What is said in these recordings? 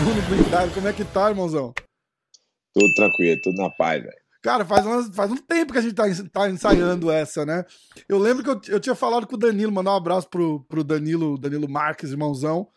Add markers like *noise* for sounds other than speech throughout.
Bruno Blindado, como é que tá, irmãozão? Tudo tranquilo, tudo na paz, velho. Cara, faz, umas, faz um tempo que a gente tá, tá ensaiando essa, né? Eu lembro que eu, eu tinha falado com o Danilo, mandar um abraço pro, pro Danilo, Danilo Marques, irmãozão,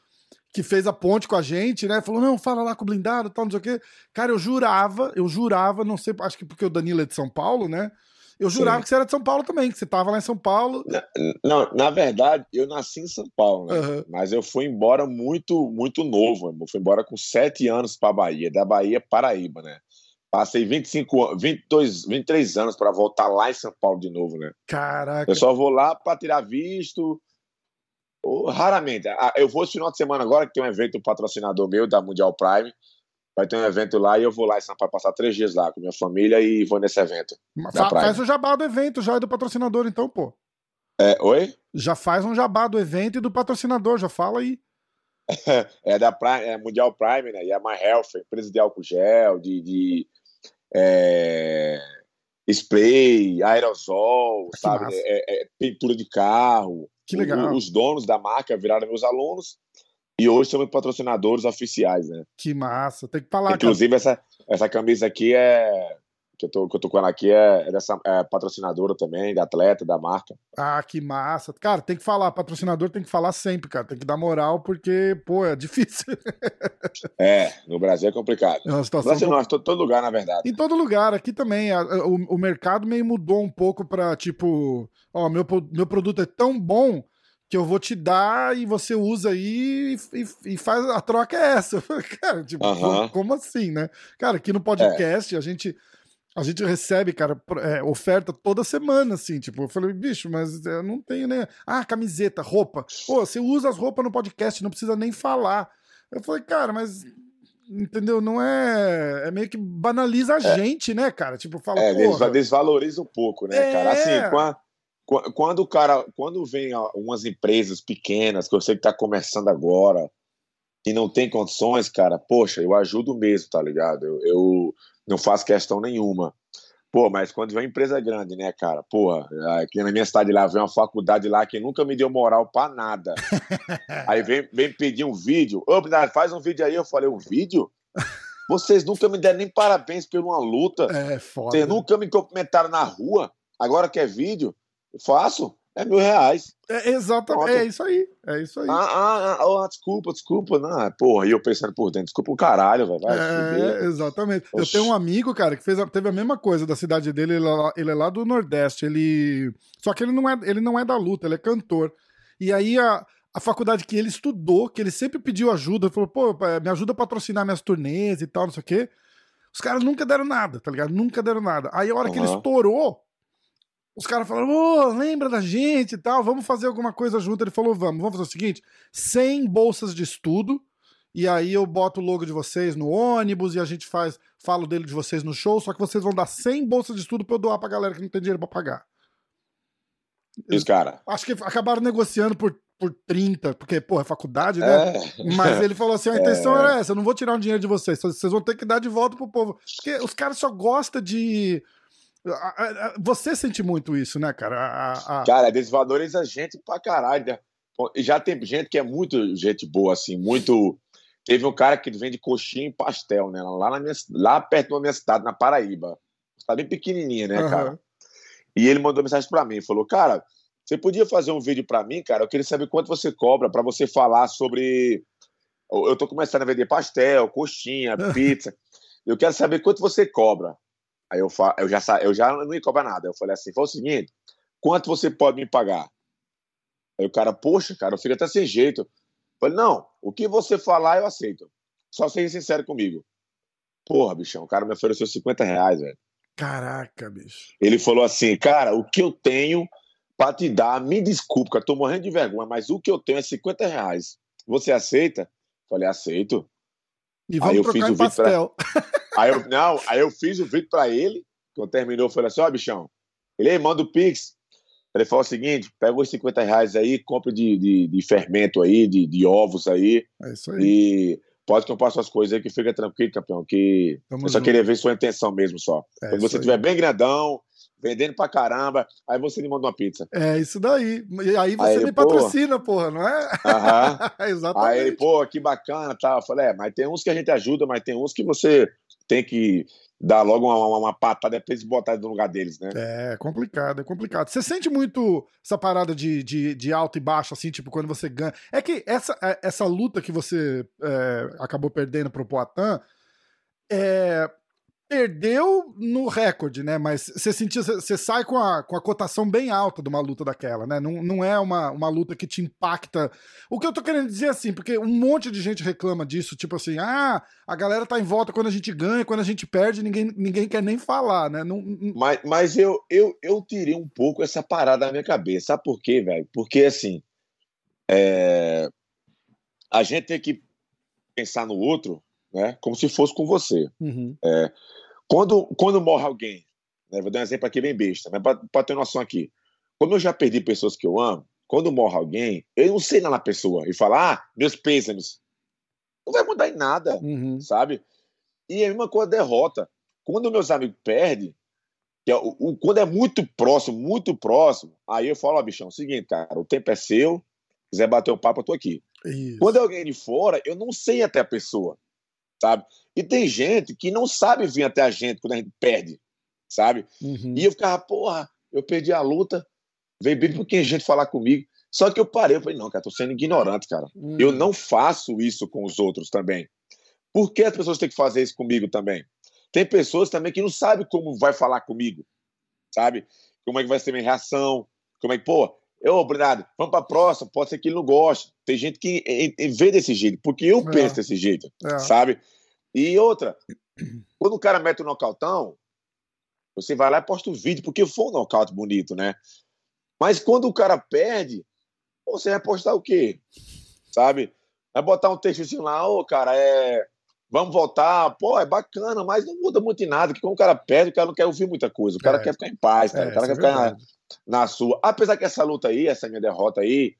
que fez a ponte com a gente, né? Falou, não, fala lá com o blindado, tal, não sei o quê. Cara, eu jurava, eu jurava, não sei, acho que porque o Danilo é de São Paulo, né? Eu jurava Sim. que você era de São Paulo também, que você tava lá em São Paulo. Na, não, na verdade, eu nasci em São Paulo, né? Uhum. Mas eu fui embora muito, muito novo. Eu fui embora com sete anos para Bahia, da Bahia Paraíba, né? Passei 25, 22, 23 anos para voltar lá em São Paulo de novo, né? Caraca. Eu só vou lá para tirar visto. Raramente. Ah, eu vou esse final de semana agora, que tem um evento patrocinador meu da Mundial Prime. Vai ter um evento lá e eu vou lá em passar três dias lá com minha família e vou nesse evento. Fa faz o jabá do evento já é do patrocinador, então, pô. É, oi? Já faz um jabá do evento e do patrocinador, já fala aí. *laughs* é da Prime, é Mundial Prime, né? E a My Health, empresa de álcool gel, de, de é, spray, aerosol, que sabe? É, é, pintura de carro. Que legal. Os donos da marca viraram meus alunos e hoje somos patrocinadores oficiais, né? Que massa. Tem que falar. Inclusive, essa, essa camisa aqui é que eu tô, que eu tô com ela aqui é, é dessa é patrocinadora também, da atleta, da marca. Ah, que massa. Cara, tem que falar, patrocinador tem que falar sempre, cara. Tem que dar moral, porque, pô, é difícil. *laughs* é, no Brasil é complicado. É uma situação. Brasil, não, todo, todo lugar, na verdade. Em todo lugar, aqui também. A, o, o mercado meio mudou um pouco pra, tipo, ó, meu, meu produto é tão bom que eu vou te dar e você usa aí e, e, e faz a troca é essa. *laughs* Cara, tipo, como, como, assim, né? Cara, aqui no podcast é. a gente a gente recebe, cara, é, oferta toda semana, assim, tipo, eu falei, bicho, mas eu não tenho nem. Ah, camiseta, roupa. Pô, você usa as roupas no podcast, não precisa nem falar. Eu falei, cara, mas. Entendeu? Não é. É meio que banaliza a é. gente, né, cara? Tipo, fala. É, porra... desvaloriza um pouco, né, é... cara? Assim, quando, quando o cara. Quando vem umas empresas pequenas, que eu sei que tá começando agora, e não tem condições, cara, poxa, eu ajudo mesmo, tá ligado? eu, eu não faço questão nenhuma. Pô, mas quando vem uma empresa grande, né, cara? Porra, aqui na minha cidade lá, vem uma faculdade lá que nunca me deu moral pra nada. *laughs* aí vem, vem pedir um vídeo. Ô, Bernardo, faz um vídeo aí. Eu falei, um vídeo? Vocês nunca me deram nem parabéns por uma luta. É, foda. Vocês nunca me cumprimentaram na rua. Agora quer vídeo? Eu faço é mil reais. É, exatamente, é isso aí. É isso aí. Ah, ah, ah oh, desculpa, desculpa. Não, porra, e eu pensando por dentro, desculpa o caralho, velho. É, exatamente. Oxi. Eu tenho um amigo, cara, que fez a, teve a mesma coisa da cidade dele, ele, é ele é lá do Nordeste. Ele. Só que ele não é, ele não é da luta, ele é cantor. E aí a, a faculdade que ele estudou, que ele sempre pediu ajuda, falou, pô, me ajuda a patrocinar minhas turnês e tal, não sei o quê. Os caras nunca deram nada, tá ligado? Nunca deram nada. Aí a hora uhum. que ele estourou, os caras falaram, ô, oh, lembra da gente e tal, vamos fazer alguma coisa junto. Ele falou, vamos, vamos fazer o seguinte: 100 bolsas de estudo, e aí eu boto o logo de vocês no ônibus e a gente faz, falo dele de vocês no show, só que vocês vão dar 100 bolsas de estudo pra eu doar pra galera que não tem dinheiro pra pagar. Isso, cara. Acho que acabaram negociando por, por 30, porque, pô, é faculdade, né? É. Mas ele falou assim: a intenção *laughs* é. era essa, eu não vou tirar o dinheiro de vocês, vocês vão ter que dar de volta pro povo. Porque os caras só gostam de você sente muito isso, né, cara? A, a... Cara, desvaloriza a gente pra caralho. Né? Já tem gente que é muito gente boa, assim, muito. Teve um cara que vende coxinha em pastel, né? Lá, na minha, lá perto da minha cidade, na Paraíba. Tá bem pequenininha, né, uhum. cara? E ele mandou mensagem para mim, falou: "Cara, você podia fazer um vídeo para mim, cara? Eu queria saber quanto você cobra para você falar sobre eu tô começando a vender pastel, coxinha, *laughs* pizza. Eu quero saber quanto você cobra. Aí eu, fa... eu, já, eu já não ia cobrar nada. Eu falei assim: foi o seguinte, quanto você pode me pagar? Aí o cara, poxa, cara, eu fico até sem jeito. Eu falei: não, o que você falar eu aceito. Só seja sincero comigo. Porra, bichão, o cara me ofereceu 50 reais, velho. Caraca, bicho. Ele falou assim: cara, o que eu tenho para te dar, me desculpa, cara, tô morrendo de vergonha, mas o que eu tenho é 50 reais. Você aceita? Eu falei: aceito. E vamos aí eu fiz o pastel. Pra... *laughs* Aí eu, não, aí eu fiz o vídeo para ele, quando terminou, eu falei assim, ó, oh, bichão, ele manda o Pix. Ele falou o seguinte, pega os 50 reais aí, compra de, de, de fermento aí, de, de, ovos aí. É isso aí. E pode comprar suas coisas aí que fica tranquilo, campeão. Que Tamo eu só junto. queria ver sua intenção mesmo só. É, Quando você estiver bem grandão, vendendo pra caramba, aí você me manda uma pizza. É isso daí. E aí você aí, me pô, patrocina, porra, não é? Aham. *laughs* Exatamente. Aí, pô, que bacana, tá? Eu falei, é, mas tem uns que a gente ajuda, mas tem uns que você tem que dar logo uma, uma, uma patada pra eles botarem no lugar deles, né? É, complicado, é complicado. Você sente muito essa parada de, de, de alto e baixo, assim, tipo, quando você ganha. É que essa, é, essa luta que você é, acabou perdendo pro Poitin, é, perdeu no recorde, né? Mas você sentia, você sai com a, com a cotação bem alta de uma luta daquela, né? Não, não é uma, uma luta que te impacta. O que eu tô querendo dizer assim, porque um monte de gente reclama disso, tipo assim, ah, a galera tá em volta quando a gente ganha, quando a gente perde, ninguém, ninguém quer nem falar, né? Não, não... Mas, mas eu, eu, eu tirei um pouco essa parada da minha cabeça. Sabe por quê, velho? Porque assim, é... a gente tem que pensar no outro, né? Como se fosse com você. Uhum. É, quando, quando morre alguém, né, vou dar um exemplo aqui bem besta, mas para ter noção aqui. Como eu já perdi pessoas que eu amo, quando morre alguém, eu não sei na pessoa e falar, ah, meus pêsames. Não vai mudar em nada, uhum. sabe? E é a mesma coisa derrota. Quando meus amigos perdem, que é, o, o, quando é muito próximo, muito próximo, aí eu falo, ó, bichão, é o seguinte, cara, o tempo é seu, quiser bater um papo, eu tô aqui. Isso. Quando é alguém de fora, eu não sei até a pessoa sabe? E tem gente que não sabe vir até a gente quando a gente perde, sabe? Uhum. E eu ficava, porra, eu perdi a luta, veio bem porque a gente falar comigo. Só que eu parei, eu falei, não, cara, tô sendo ignorante, cara. Uhum. Eu não faço isso com os outros também. Por que as pessoas têm que fazer isso comigo também? Tem pessoas também que não sabem como vai falar comigo, sabe? Como é que vai ser minha reação, como é que, pô, eu, Bernardo, vamos para a próxima, pode ser que ele não goste. Tem gente que vê desse jeito, porque eu é. penso desse jeito, é. sabe? E outra, quando o cara mete o um nocautão, você vai lá e posta o vídeo, porque foi um nocaute bonito, né? Mas quando o cara perde, você vai postar o quê? Sabe? Vai botar um texto assim lá, ô, oh, cara, é. Vamos voltar, pô, é bacana, mas não muda muito em nada, que quando o cara perde, o cara não quer ouvir muita coisa, o cara é. quer ficar em paz, cara. É, o cara quer é ficar na, sua. Apesar que essa luta aí, essa minha derrota aí,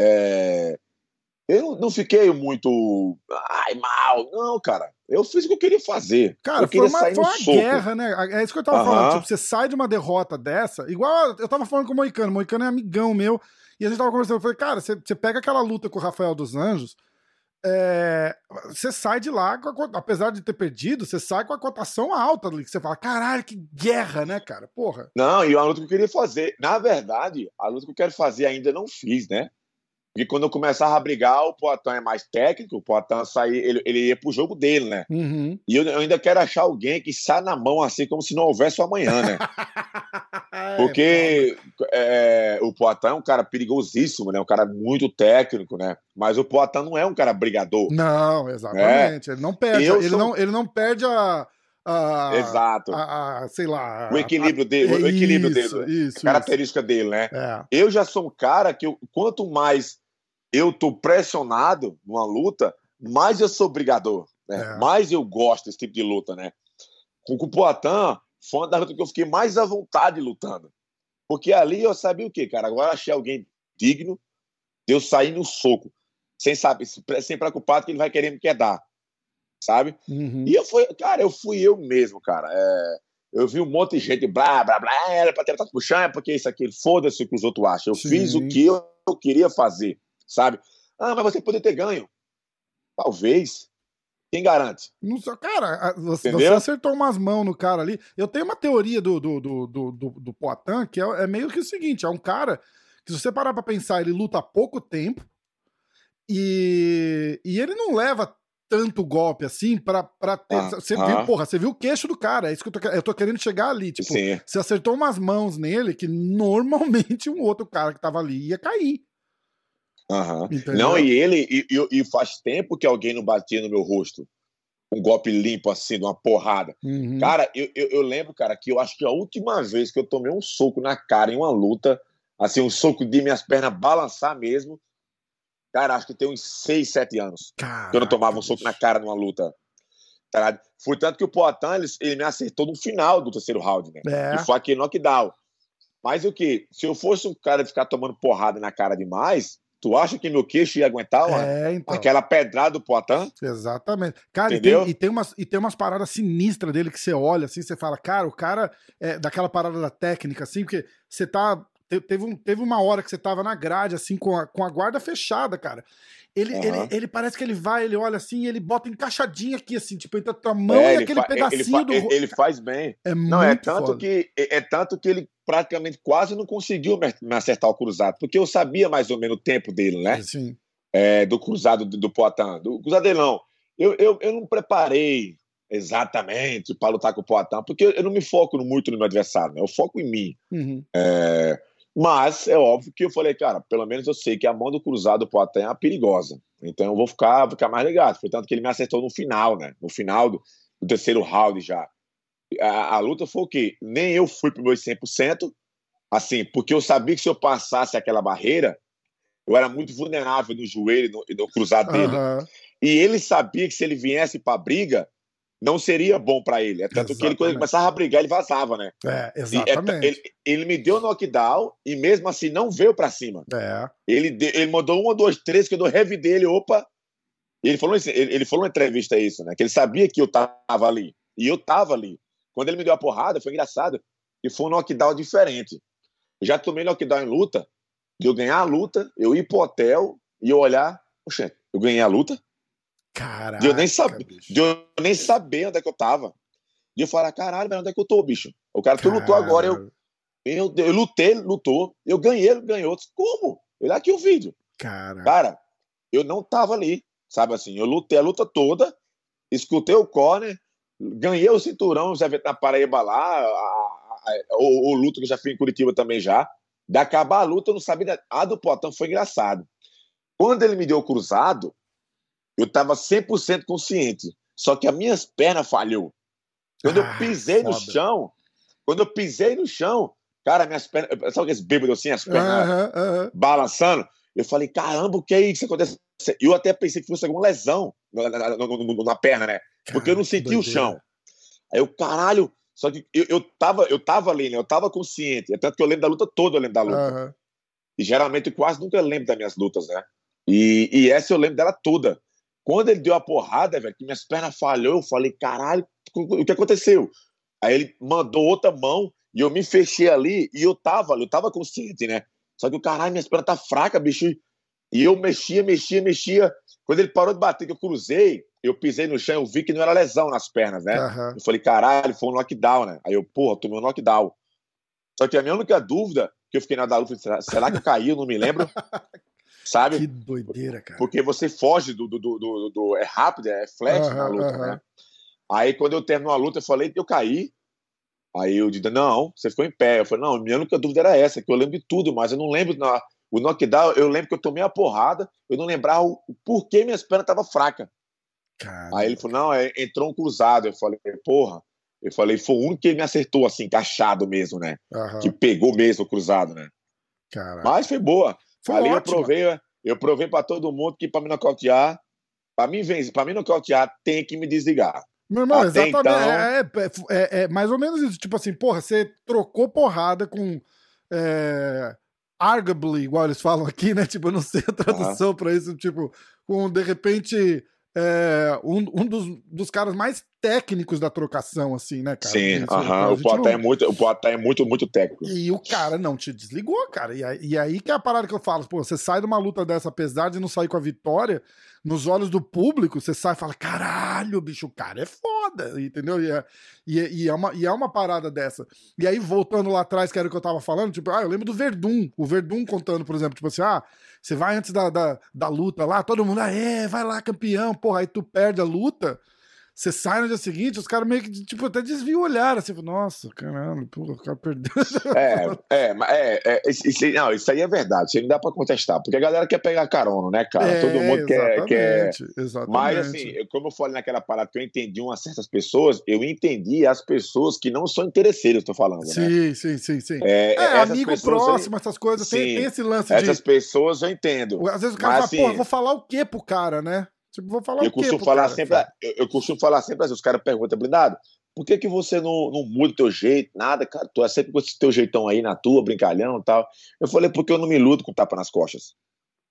é, eu não fiquei muito. Ai, mal. Não, cara. Eu fiz o que eu queria fazer. Cara, eu foi uma, foi uma guerra, né? É isso que eu tava falando. Tipo, você sai de uma derrota dessa, igual eu tava falando com o Moicano. O Moicano é amigão meu. E a gente tava conversando. Eu falei, cara, você, você pega aquela luta com o Rafael dos Anjos. É, você sai de lá, a, apesar de ter perdido, você sai com a cotação alta ali, que você fala, caralho, que guerra, né, cara? Porra. Não, e a luta que eu queria fazer. Na verdade, a luta que eu quero fazer ainda não fiz, né? E quando eu começava a brigar, o Poitin é mais técnico, o Poitin sair, ele, ele ia pro jogo dele, né? Uhum. E eu, eu, ainda quero achar alguém que sai na mão assim, como se não houvesse o amanhã, né? *laughs* É, Porque é, o Poitin é um cara perigosíssimo, né? Um cara muito técnico, né? Mas o Poitin não é um cara brigador. Não, exatamente. É. Ele não perde, ele, sou... não, ele não perde a. A, Exato. A, a, sei lá. O equilíbrio dele, o equilíbrio isso, dele, isso, a característica isso. dele, né? É. Eu já sou um cara que eu, quanto mais eu tô pressionado numa luta, mais eu sou brigador, né? É. Mais eu gosto desse tipo de luta, né? Com o Poitin, foi uma das lutas que eu fiquei mais à vontade lutando. Porque ali eu sabia o quê, cara? Agora achei alguém digno de eu sair no soco, sem saber, sem preocupado que ele vai querer me quedar, sabe? Uhum. E eu fui, cara, eu fui eu mesmo, cara. É, eu vi um monte de gente, blá, blá, blá, era pra tentar puxar, é porque isso aqui, foda-se o que os outros acham. Eu Sim. fiz o que eu, eu queria fazer sabe? Ah, mas você poderia ter ganho. Talvez. Quem garante? Não sei, cara, você, você, acertou umas mãos no cara ali. Eu tenho uma teoria do, do, do, do, do, do Poitin que é, é, meio que o seguinte: é um cara que, se você parar pra pensar, ele luta há pouco tempo e, e ele não leva tanto golpe assim pra, pra ter. Ah, você ah. viu, porra, você viu o queixo do cara. É isso que eu tô, eu tô querendo chegar ali. Tipo, Sim. você acertou umas mãos nele que normalmente um outro cara que tava ali ia cair. Uhum. Não, e ele, e, e, faz tempo que alguém não batia no meu rosto. Um golpe limpo, assim, de uma porrada. Uhum. Cara, eu, eu, eu, lembro, cara, que eu acho que a última vez que eu tomei um soco na cara em uma luta, assim, um soco de minhas pernas balançar mesmo, cara, acho que tem uns 6, 7 anos Caraca, que eu não tomava um soco na cara numa luta. Tá? Foi tanto que o Poitin, ele, ele, me acertou no final do terceiro round, né? É. E foi aquele knockdown. Mas o que? Se eu fosse um cara de ficar tomando porrada na cara demais, Tu acha que meu queixo ia aguentar é, então. aquela pedrada do Poitin? Exatamente. Cara, e tem, e tem, umas, e tem umas paradas sinistras dele que você olha assim, você fala, cara, o cara é daquela parada da técnica, assim, porque você tá. Teve, um, teve uma hora que você tava na grade, assim, com a, com a guarda fechada, cara. Ele, uhum. ele, ele parece que ele vai, ele olha assim, ele bota encaixadinha aqui, assim, tipo, entre a tua mão é, e aquele pedacinho ele, do. Ele faz bem. É Não, é tanto foda. que é, é tanto que ele praticamente quase não conseguiu me acertar o cruzado, porque eu sabia mais ou menos o tempo dele, né? Sim. É, do cruzado do, do Poitin. Do cruzado dele, não. Eu, eu, eu não preparei exatamente para lutar com o Poitin, porque eu não me foco muito no meu adversário, né? Eu foco em mim. Uhum. É, mas é óbvio que eu falei, cara, pelo menos eu sei que a mão do cruzado do Poitin é perigosa. Então eu vou ficar, vou ficar mais ligado. Portanto, que ele me acertou no final, né? No final do, do terceiro round já. A, a, luta foi o quê? Nem eu fui pro meu 100%, assim, porque eu sabia que se eu passasse aquela barreira, eu era muito vulnerável no joelho e no, no cruzado dele. Uhum. E ele sabia que se ele viesse pra briga, não seria bom para ele. É tanto exatamente. que ele, quando ele começava a brigar, ele vazava, né? É, exatamente. E, é, ele, ele, me deu knockdown e mesmo assim não veio para cima. É. Ele, ele mandou uma, duas, três, que eu dou heavy dele, opa. Ele falou, ele, ele falou na entrevista isso, né? Que ele sabia que eu tava ali. E eu tava ali. Quando ele me deu a porrada, foi engraçado. E foi um knockdown diferente. Eu já tomei knockdown em luta, de eu ganhar a luta, eu ir pro hotel e eu olhar, poxa, eu ganhei a luta? Caraca, de eu nem saber, de eu nem saber onde é que eu tava. De eu falar, caralho, mas onde é que eu tô, bicho? O cara, tu lutou agora, eu, eu, eu lutei, ele lutou, eu ganhei, ele ganhou. Como? Olha aqui o vídeo. Cara. cara, eu não tava ali, sabe assim? Eu lutei a luta toda, escutei o corner, ganhei o cinturão, já na Paraíba lá, a, a, a, o, o luto que eu já fui em Curitiba também já. De acabar a luta, eu não sabia. A do Potão foi engraçado. Quando ele me deu o cruzado, eu estava 100% consciente. Só que as minhas pernas falhou. Quando ah, eu pisei foda. no chão, quando eu pisei no chão, cara, minhas pernas. Sabe aqueles bêbados assim, as pernas balançando? Eu falei, caramba, o que é isso que acontece? Eu até pensei que fosse alguma lesão na, na, na, na perna, né? Porque eu não senti o chão. Aí eu, caralho, só que eu, eu, tava, eu tava ali, né? Eu tava consciente. É tanto que eu lembro da luta toda, eu lembro da luta. Uh -huh. E geralmente eu quase nunca lembro das minhas lutas, né? E, e essa eu lembro dela toda. Quando ele deu a porrada, velho, que minhas pernas falhou, eu falei, caralho, o que aconteceu? Aí ele mandou outra mão e eu me fechei ali e eu tava eu tava consciente, né? Só que o caralho, minhas pernas tá fraca, bicho. E eu mexia, mexia, mexia. Quando ele parou de bater, que eu cruzei, eu pisei no chão, eu vi que não era lesão nas pernas, né? Uhum. Eu falei, caralho, foi um knockdown, né? Aí eu, porra, tomei um knockdown. Só que a minha única dúvida que eu fiquei na da luta, será, será que? Eu não me lembro. *laughs* sabe? Que doideira, cara. Porque você foge do. do, do, do, do é rápido, é flash na luta, né? Aí quando eu termino a luta, eu falei eu caí. Aí eu disse, não, você ficou em pé. Eu falei, não, minha única dúvida era essa, que eu lembro de tudo, mas eu não lembro. Na, o knockdown, eu lembro que eu tomei a porrada, eu não lembrava o, o porquê minhas pernas estavam fracas. Aí ele falou, não, é, entrou um cruzado. Eu falei, porra. Eu falei, foi o único que me acertou, assim, encaixado mesmo, né? Uhum. Que pegou mesmo o cruzado, né? Caraca. Mas foi boa. Foi Ali ótima. eu provei, eu provei para todo mundo que para me nocautear, para mim vencer, para mim nocautear, tem que me desligar. Meu irmão, Até exatamente. Então... É, é, é, é, mais ou menos isso. Tipo assim, porra, você trocou porrada com. É, arguably, igual eles falam aqui, né? Tipo, eu não sei a tradução uhum. para isso. Tipo, com de repente é, um, um dos, dos caras mais técnicos da trocação, assim, né, cara? Sim, aham. o Poitin não... é muito, o Poitin é muito, muito técnico. E o cara não te desligou, cara. E aí, e aí que é a parada que eu falo, pô, você sai de uma luta dessa, apesar de não sair com a vitória, nos olhos do público, você sai e fala, caralho, bicho, o cara é foda, entendeu? E é, e, é, e, é uma, e é uma parada dessa. E aí, voltando lá atrás, que era o que eu tava falando, tipo, ah, eu lembro do Verdun, o Verdun contando, por exemplo, tipo assim, ah, você vai antes da, da, da luta lá, todo mundo, ah, é, vai lá, campeão, porra, aí tu perde a luta, você sai no dia seguinte, os caras meio que, tipo, até desviam o olhar, assim, nossa, caramba, porra, o cara perdeu. É, é, é, é isso, não, isso aí é verdade, isso aí não dá pra contestar, porque a galera quer pegar carona, né, cara? É, Todo mundo quer, quer. Exatamente. Mas, assim, como eu falei naquela parada que eu entendi umas certas pessoas, eu entendi as pessoas que não são interesseiras, tô falando, sim, né? Sim, sim, sim. É, é amigo próximo, aí, essas coisas, sim, tem, tem, esse lance essas de. Essas pessoas eu entendo. Às vezes o cara mas, fala, assim, pô, vou falar o quê pro cara, né? Tipo, vou falar eu costumo falar cara, sempre, eu, eu, costumo falar sempre assim, os caras perguntam, blindado, por que, que você não, não muda o teu jeito, nada, cara? Tu é sempre com esse teu jeitão aí na tua, brincalhão e tal. Eu falei, porque eu não me luto com tapa nas costas.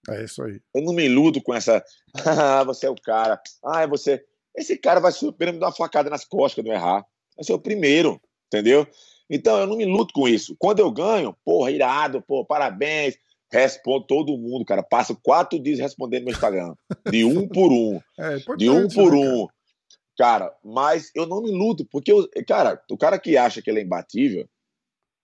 É isso aí. Eu não me iludo com essa. Ah, você é o cara. Ah, é você. Esse cara vai super me dar uma facada nas costas quando eu errar. Vai ser o primeiro, entendeu? Então eu não me luto com isso. Quando eu ganho, porra, irado, pô, parabéns. Respondo todo mundo, cara. Passo quatro dias respondendo no Instagram. De um por um. É de um por né, um. Cara? cara, mas eu não me luto, porque, eu, cara, o cara que acha que ele é imbatível,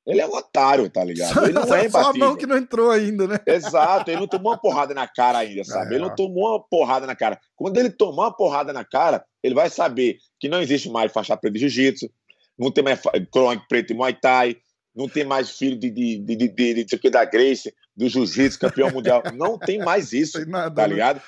ele é um otário, tá ligado? Ele não é imbatível. Só a mão que não entrou ainda, né? Exato, ele não tomou uma porrada na cara ainda, sabe? É. Ele não tomou uma porrada na cara. Quando ele tomar uma porrada na cara, ele vai saber que não existe mais faixa preta de jiu-jitsu, não tem mais crônica preto e muay thai, não tem mais filho de, de, de, de, de, de, de da Grace, do jiu-jitsu, campeão mundial. *laughs* Não tem mais isso, tem nada, tá né? ligado?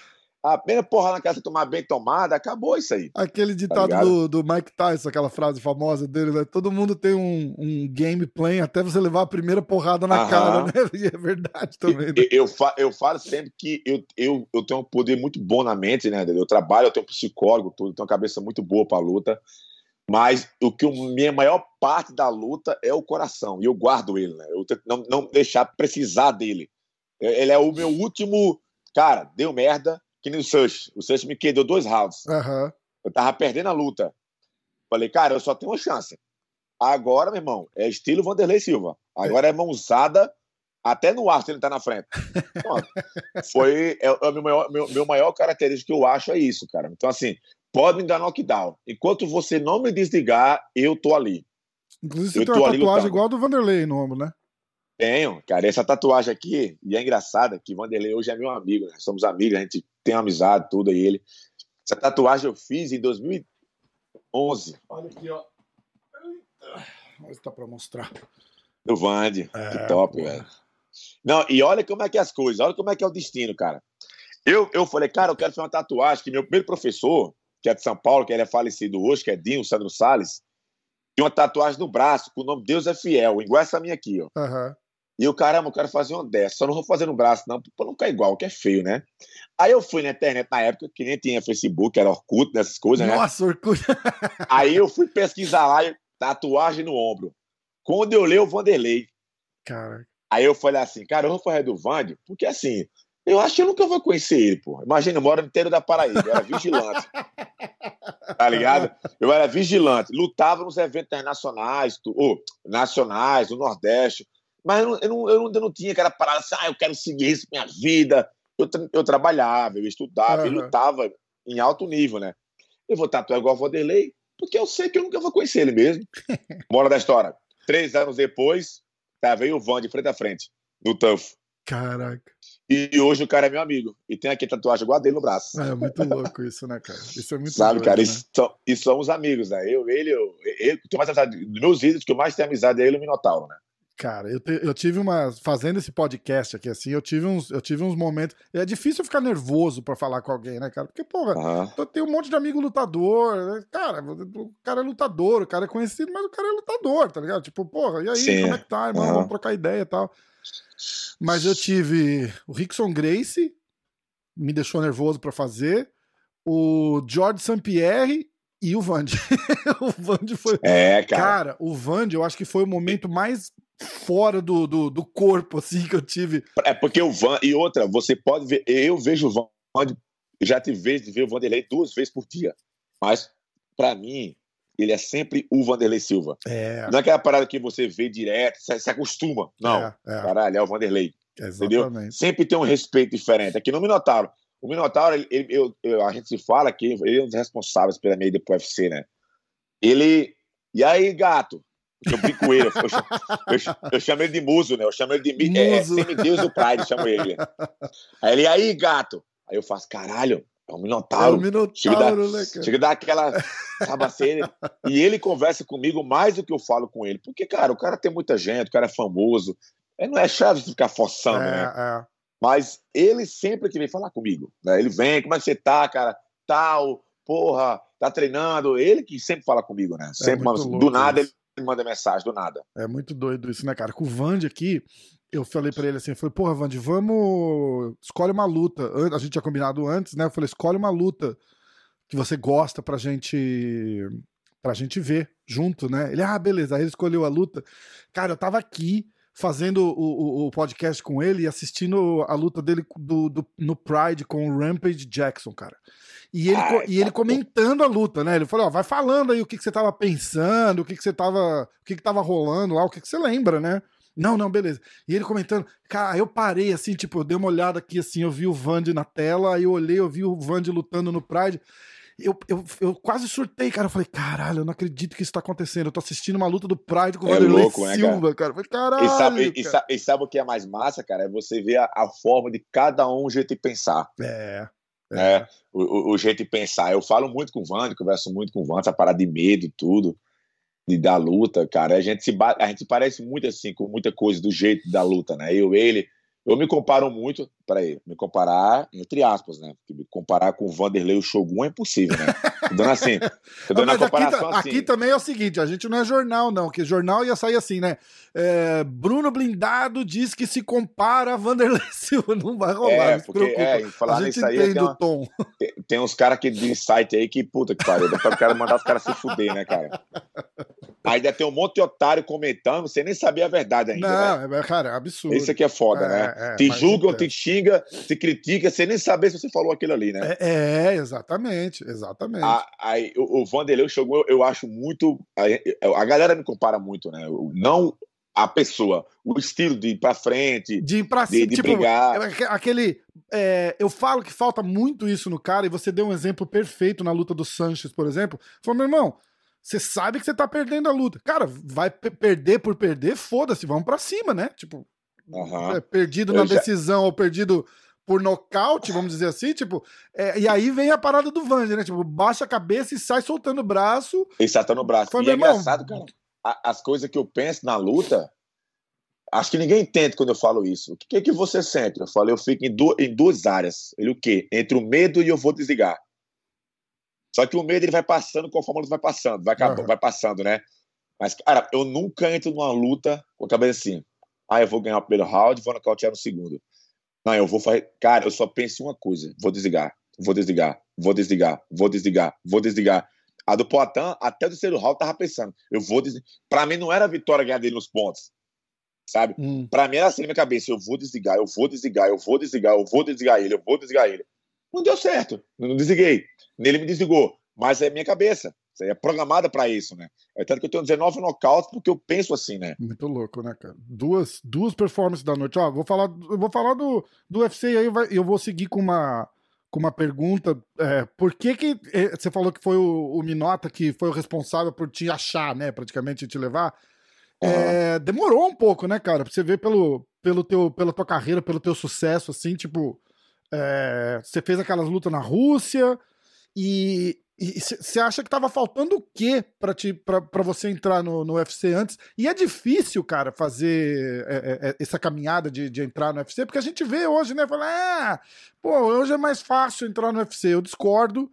A primeira porra na casa tomar bem tomada, acabou isso aí. Aquele tá ditado tá do, do Mike Tyson, aquela frase famosa dele, né? Todo mundo tem um, um gameplay até você levar a primeira porrada na Aham. cara, né? *laughs* E é verdade também. Né? Eu, eu, eu, falo sempre que eu, eu, eu tenho um poder muito bom na mente, né? Eu trabalho, eu tenho um psicólogo, tudo, tenho uma cabeça muito boa pra luta. Mas o que a minha maior parte da luta é o coração, e eu guardo ele, né? Eu tento não, não deixar precisar dele. Ele é o meu último. Cara, deu merda, que nem o Sush. O Sush me quedou dois rounds. Uhum. Eu tava perdendo a luta. Falei, cara, eu só tenho uma chance. Agora, meu irmão, é estilo Vanderlei Silva. Agora é mãozada até no ar se ele tá na frente. *laughs* Foi é, é o meu maior, meu, meu maior característica que eu acho é isso, cara. Então, assim, pode me dar knockdown. Enquanto você não me desligar, eu tô ali. Inclusive, você eu tem uma tatuagem igual a do Vanderlei no ombro, né? Tenho, cara. Essa tatuagem aqui, e é engraçada que Vanderlei hoje é meu amigo, né? Somos amigos, a gente tem amizade, tudo aí ele. Essa tatuagem eu fiz em 2011. Olha aqui, ó. Olha se tá pra mostrar. Do Vande. É, que top, velho. Não, e olha como é que é as coisas, olha como é que é o destino, cara. Eu, eu falei, cara, eu quero fazer uma tatuagem que meu primeiro professor, que é de São Paulo, que ele é falecido hoje, que é Dinho Sandro Salles, tinha uma tatuagem no braço com o nome Deus é Fiel, igual essa minha aqui, ó. Uhum. E eu, caramba, eu quero fazer uma dessa. Só não vou fazer no braço, não, pra não ficar igual, que é feio, né? Aí eu fui na internet na época, que nem tinha Facebook, era Orkut, nessas coisas, Nossa, né? Nossa, Orkut. *laughs* Aí eu fui pesquisar lá, tatuagem no ombro. Quando eu leio o Vanderlei. Cara. Aí eu falei assim, cara, eu vou fazer do Vande, porque assim, eu acho que eu nunca vou conhecer ele, pô. Imagina, eu moro no interior da Paraíba, eu era vigilante. *laughs* tá ligado? Eu era vigilante, lutava nos eventos internacionais, ou nacionais, do Nordeste. Mas eu, não, eu, não, eu não, eu não tinha aquela parada assim, ah, eu quero seguir isso minha vida. Eu, eu trabalhava, eu estudava, uhum. eu lutava em alto nível, né? Eu vou tatuar igual o Vanderlei, porque eu sei que eu nunca vou conhecer ele mesmo. *laughs* Bora da história. Três anos depois, tá, veio o Van de frente a frente, no Tuff. Caraca. E hoje o cara é meu amigo. E tem aqui tatuagem igual a dele no braço. É, muito louco isso, né, cara? Isso é muito Sabe, doido, cara? Né? E, somos amigos, né? Eu, ele, eu. tenho mais amizade. Dos meus vídeos, que eu mais tenho amizade é ele e o Minotauro, né? Cara, eu, te, eu tive uma. Fazendo esse podcast aqui, assim, eu tive uns, eu tive uns momentos. É difícil ficar nervoso pra falar com alguém, né, cara? Porque, porra, uhum. eu tenho um monte de amigo lutador. Né? Cara, o cara é lutador, o cara é conhecido, mas o cara é lutador, tá ligado? Tipo, porra, e aí, Sim. como é que tá, irmão? Uhum. Vamos trocar ideia e tal. Mas eu tive o Rickson Grace, me deixou nervoso para fazer, o George St. Pierre e o Vande. *laughs* o Vande foi. É, cara. Cara, o Vande, eu acho que foi o momento mais fora do, do, do, corpo, assim, que eu tive. É porque o Van. E outra, você pode ver. Eu vejo o Vande. Já tive vez de ver o Vanderlei duas vezes por dia. Mas, para mim, ele é sempre o Vanderlei Silva. É. Não é aquela parada que você vê direto, você se acostuma. Não. É, é. Caralho, é o Vanderlei. Exatamente. Entendeu? Sempre tem um respeito diferente. Aqui no Minotauro. O Minotauro, ele, ele, eu, eu, a gente se fala que ele é um dos responsáveis pela meia do UFC, né? Ele. E aí, gato? Eu brinco ele. Eu, eu, eu, chamo ele de muso, né? Eu chamo ele de muso. é, semideus do Pride, chamo ele. Aí ele, aí, gato? Aí eu faço, caralho, é um Minotauro. É um Minotauro, né, cara? Chega dar aquela sabaceira. e ele conversa comigo mais do que eu falo com ele. Porque, cara, o cara tem muita gente, o cara é famoso. Ele não é chave de ficar forçando, é, né? É. Mas ele sempre que vem falar comigo. Né? Ele vem, como é que você tá, cara? Tal, porra, tá treinando. Ele que sempre fala comigo, né? É sempre, é do nada isso. ele manda mensagem, do nada. É muito doido isso, né, cara? Com o Vande aqui, eu falei para ele assim, eu falei, porra, Vande, vamos. Escolhe uma luta. A gente tinha combinado antes, né? Eu falei, escolhe uma luta que você gosta pra gente. pra gente ver junto, né? Ele, ah, beleza. Aí ele escolheu a luta. Cara, eu tava aqui fazendo o, o, o, podcast com ele e assistindo a luta dele do, do, no Pride com o Rampage Jackson, cara. E ele, Ai, e ele tá comentando a luta, né? Ele falou, ó, vai falando aí o que, que você tava pensando, o que, que você tava. O que, que tava rolando lá, o que, que você lembra, né? Não, não, beleza. E ele comentando, cara, eu parei assim, tipo, eu dei uma olhada aqui assim, eu vi o Vande na tela, aí eu olhei, eu vi o Vande lutando no Pride. Eu, eu, eu quase surtei, cara. Eu falei, caralho, eu não acredito que isso tá acontecendo. Eu tô assistindo uma luta do Pride com o é Vanderlei louco, né, Silva, cara. cara. Falei, caralho. E sabe, e, sabe, e sabe, o que é mais massa, cara? É você ver a, a forma de cada um o jeito de pensar. É. É. é o, o, jeito de pensar. Eu falo muito com o Vande, converso muito com o Vande, essa parada de medo e tudo de, da luta, cara. A gente, se, a gente parece muito assim, com muita coisa do jeito da luta, né? Eu, ele, eu me comparo muito, peraí, me comparar, entre aspas, né? Porque me comparar com o Vanderlei o Shogun é impossível, né? *laughs* Dando assim, tô dando comparação aqui, assim. Aqui também é o seguinte, a gente não é jornal, não, que jornal ia sair assim, né? É, Bruno Blindado diz que se compara a Vanderlei *laughs* Silva, não vai rolar, é, porque, é, falar a gente entende aí, tem, uma, tom. Tem, tem uns caras que de site aí que, puta que pariu, depois eu quero mandar os caras se fuder, né, cara? *laughs* Ainda tem um monte de otário comentando, sem nem saber a verdade ainda. Não, né? cara, é absurdo. Isso aqui é foda, é, né? É, te julgam, te xinga, te critica, sem nem saber se você falou aquilo ali, né? É, é exatamente, exatamente. A, aí, o, o Vanderlei chegou, eu, eu acho muito. A, a galera me compara muito, né? Não a pessoa, o estilo de ir pra frente, de ir pra cima, de, de tipo, brigar. Aquele. É, eu falo que falta muito isso no cara, e você deu um exemplo perfeito na luta do Sanches, por exemplo. Falou, meu irmão, você sabe que você tá perdendo a luta. Cara, vai perder por perder, foda-se, vamos pra cima, né? Tipo, uhum. é, perdido na já... decisão ou perdido por nocaute, vamos dizer assim, tipo, é, e aí vem a parada do Vander, né? Tipo, baixa a cabeça e sai soltando o braço. E soltando o braço. Foi, e é irmão, engraçado, cara, as coisas que eu penso na luta, acho que ninguém entende quando eu falo isso. O que, que você sente? Eu falo, eu fico em, du em duas áreas. Ele o quê? Entre o medo e eu vou desligar. Só que o medo ele vai passando conforme a luta vai passando, vai, uhum. vai passando, né? Mas, cara, eu nunca entro numa luta com a cabeça assim. Ah, eu vou ganhar o primeiro round, vou nocautear no segundo. Não, eu vou fazer. Cara, eu só penso em uma coisa: vou desligar, vou desligar, vou desligar, vou desligar, vou desligar. A do Poitin, até do terceiro round, tava pensando: eu vou desligar. Pra mim, não era a vitória ganhar dele nos pontos, sabe? Hum. Pra mim, era assim na minha cabeça: eu vou desligar, eu vou desligar, eu vou desligar, eu vou desligar ele, eu vou desligar ele. Não deu certo, não desliguei. Nele me desligou, mas é minha cabeça. É programada para isso, né? É tanto que eu tenho 19 nocautes porque eu penso assim, né? Muito louco, né, cara? Duas, duas performances da noite. Ó, vou falar, eu vou falar do, do UFC aí, eu vou seguir com uma, com uma pergunta. É, por que que é, você falou que foi o, o, Minota que foi o responsável por te achar, né? Praticamente te levar. Uhum. É, demorou um pouco, né, cara? Pra você ver pelo, pelo teu, pela tua carreira, pelo teu sucesso, assim, tipo. É, você fez aquelas lutas na Rússia e você acha que tava faltando o quê pra, te, você entrar no, no UFC antes? E é difícil, cara, fazer é, é, é essa caminhada de, de entrar no UFC, porque a gente vê hoje, né? Fala, ah, pô, hoje é mais fácil entrar no UFC. Eu discordo.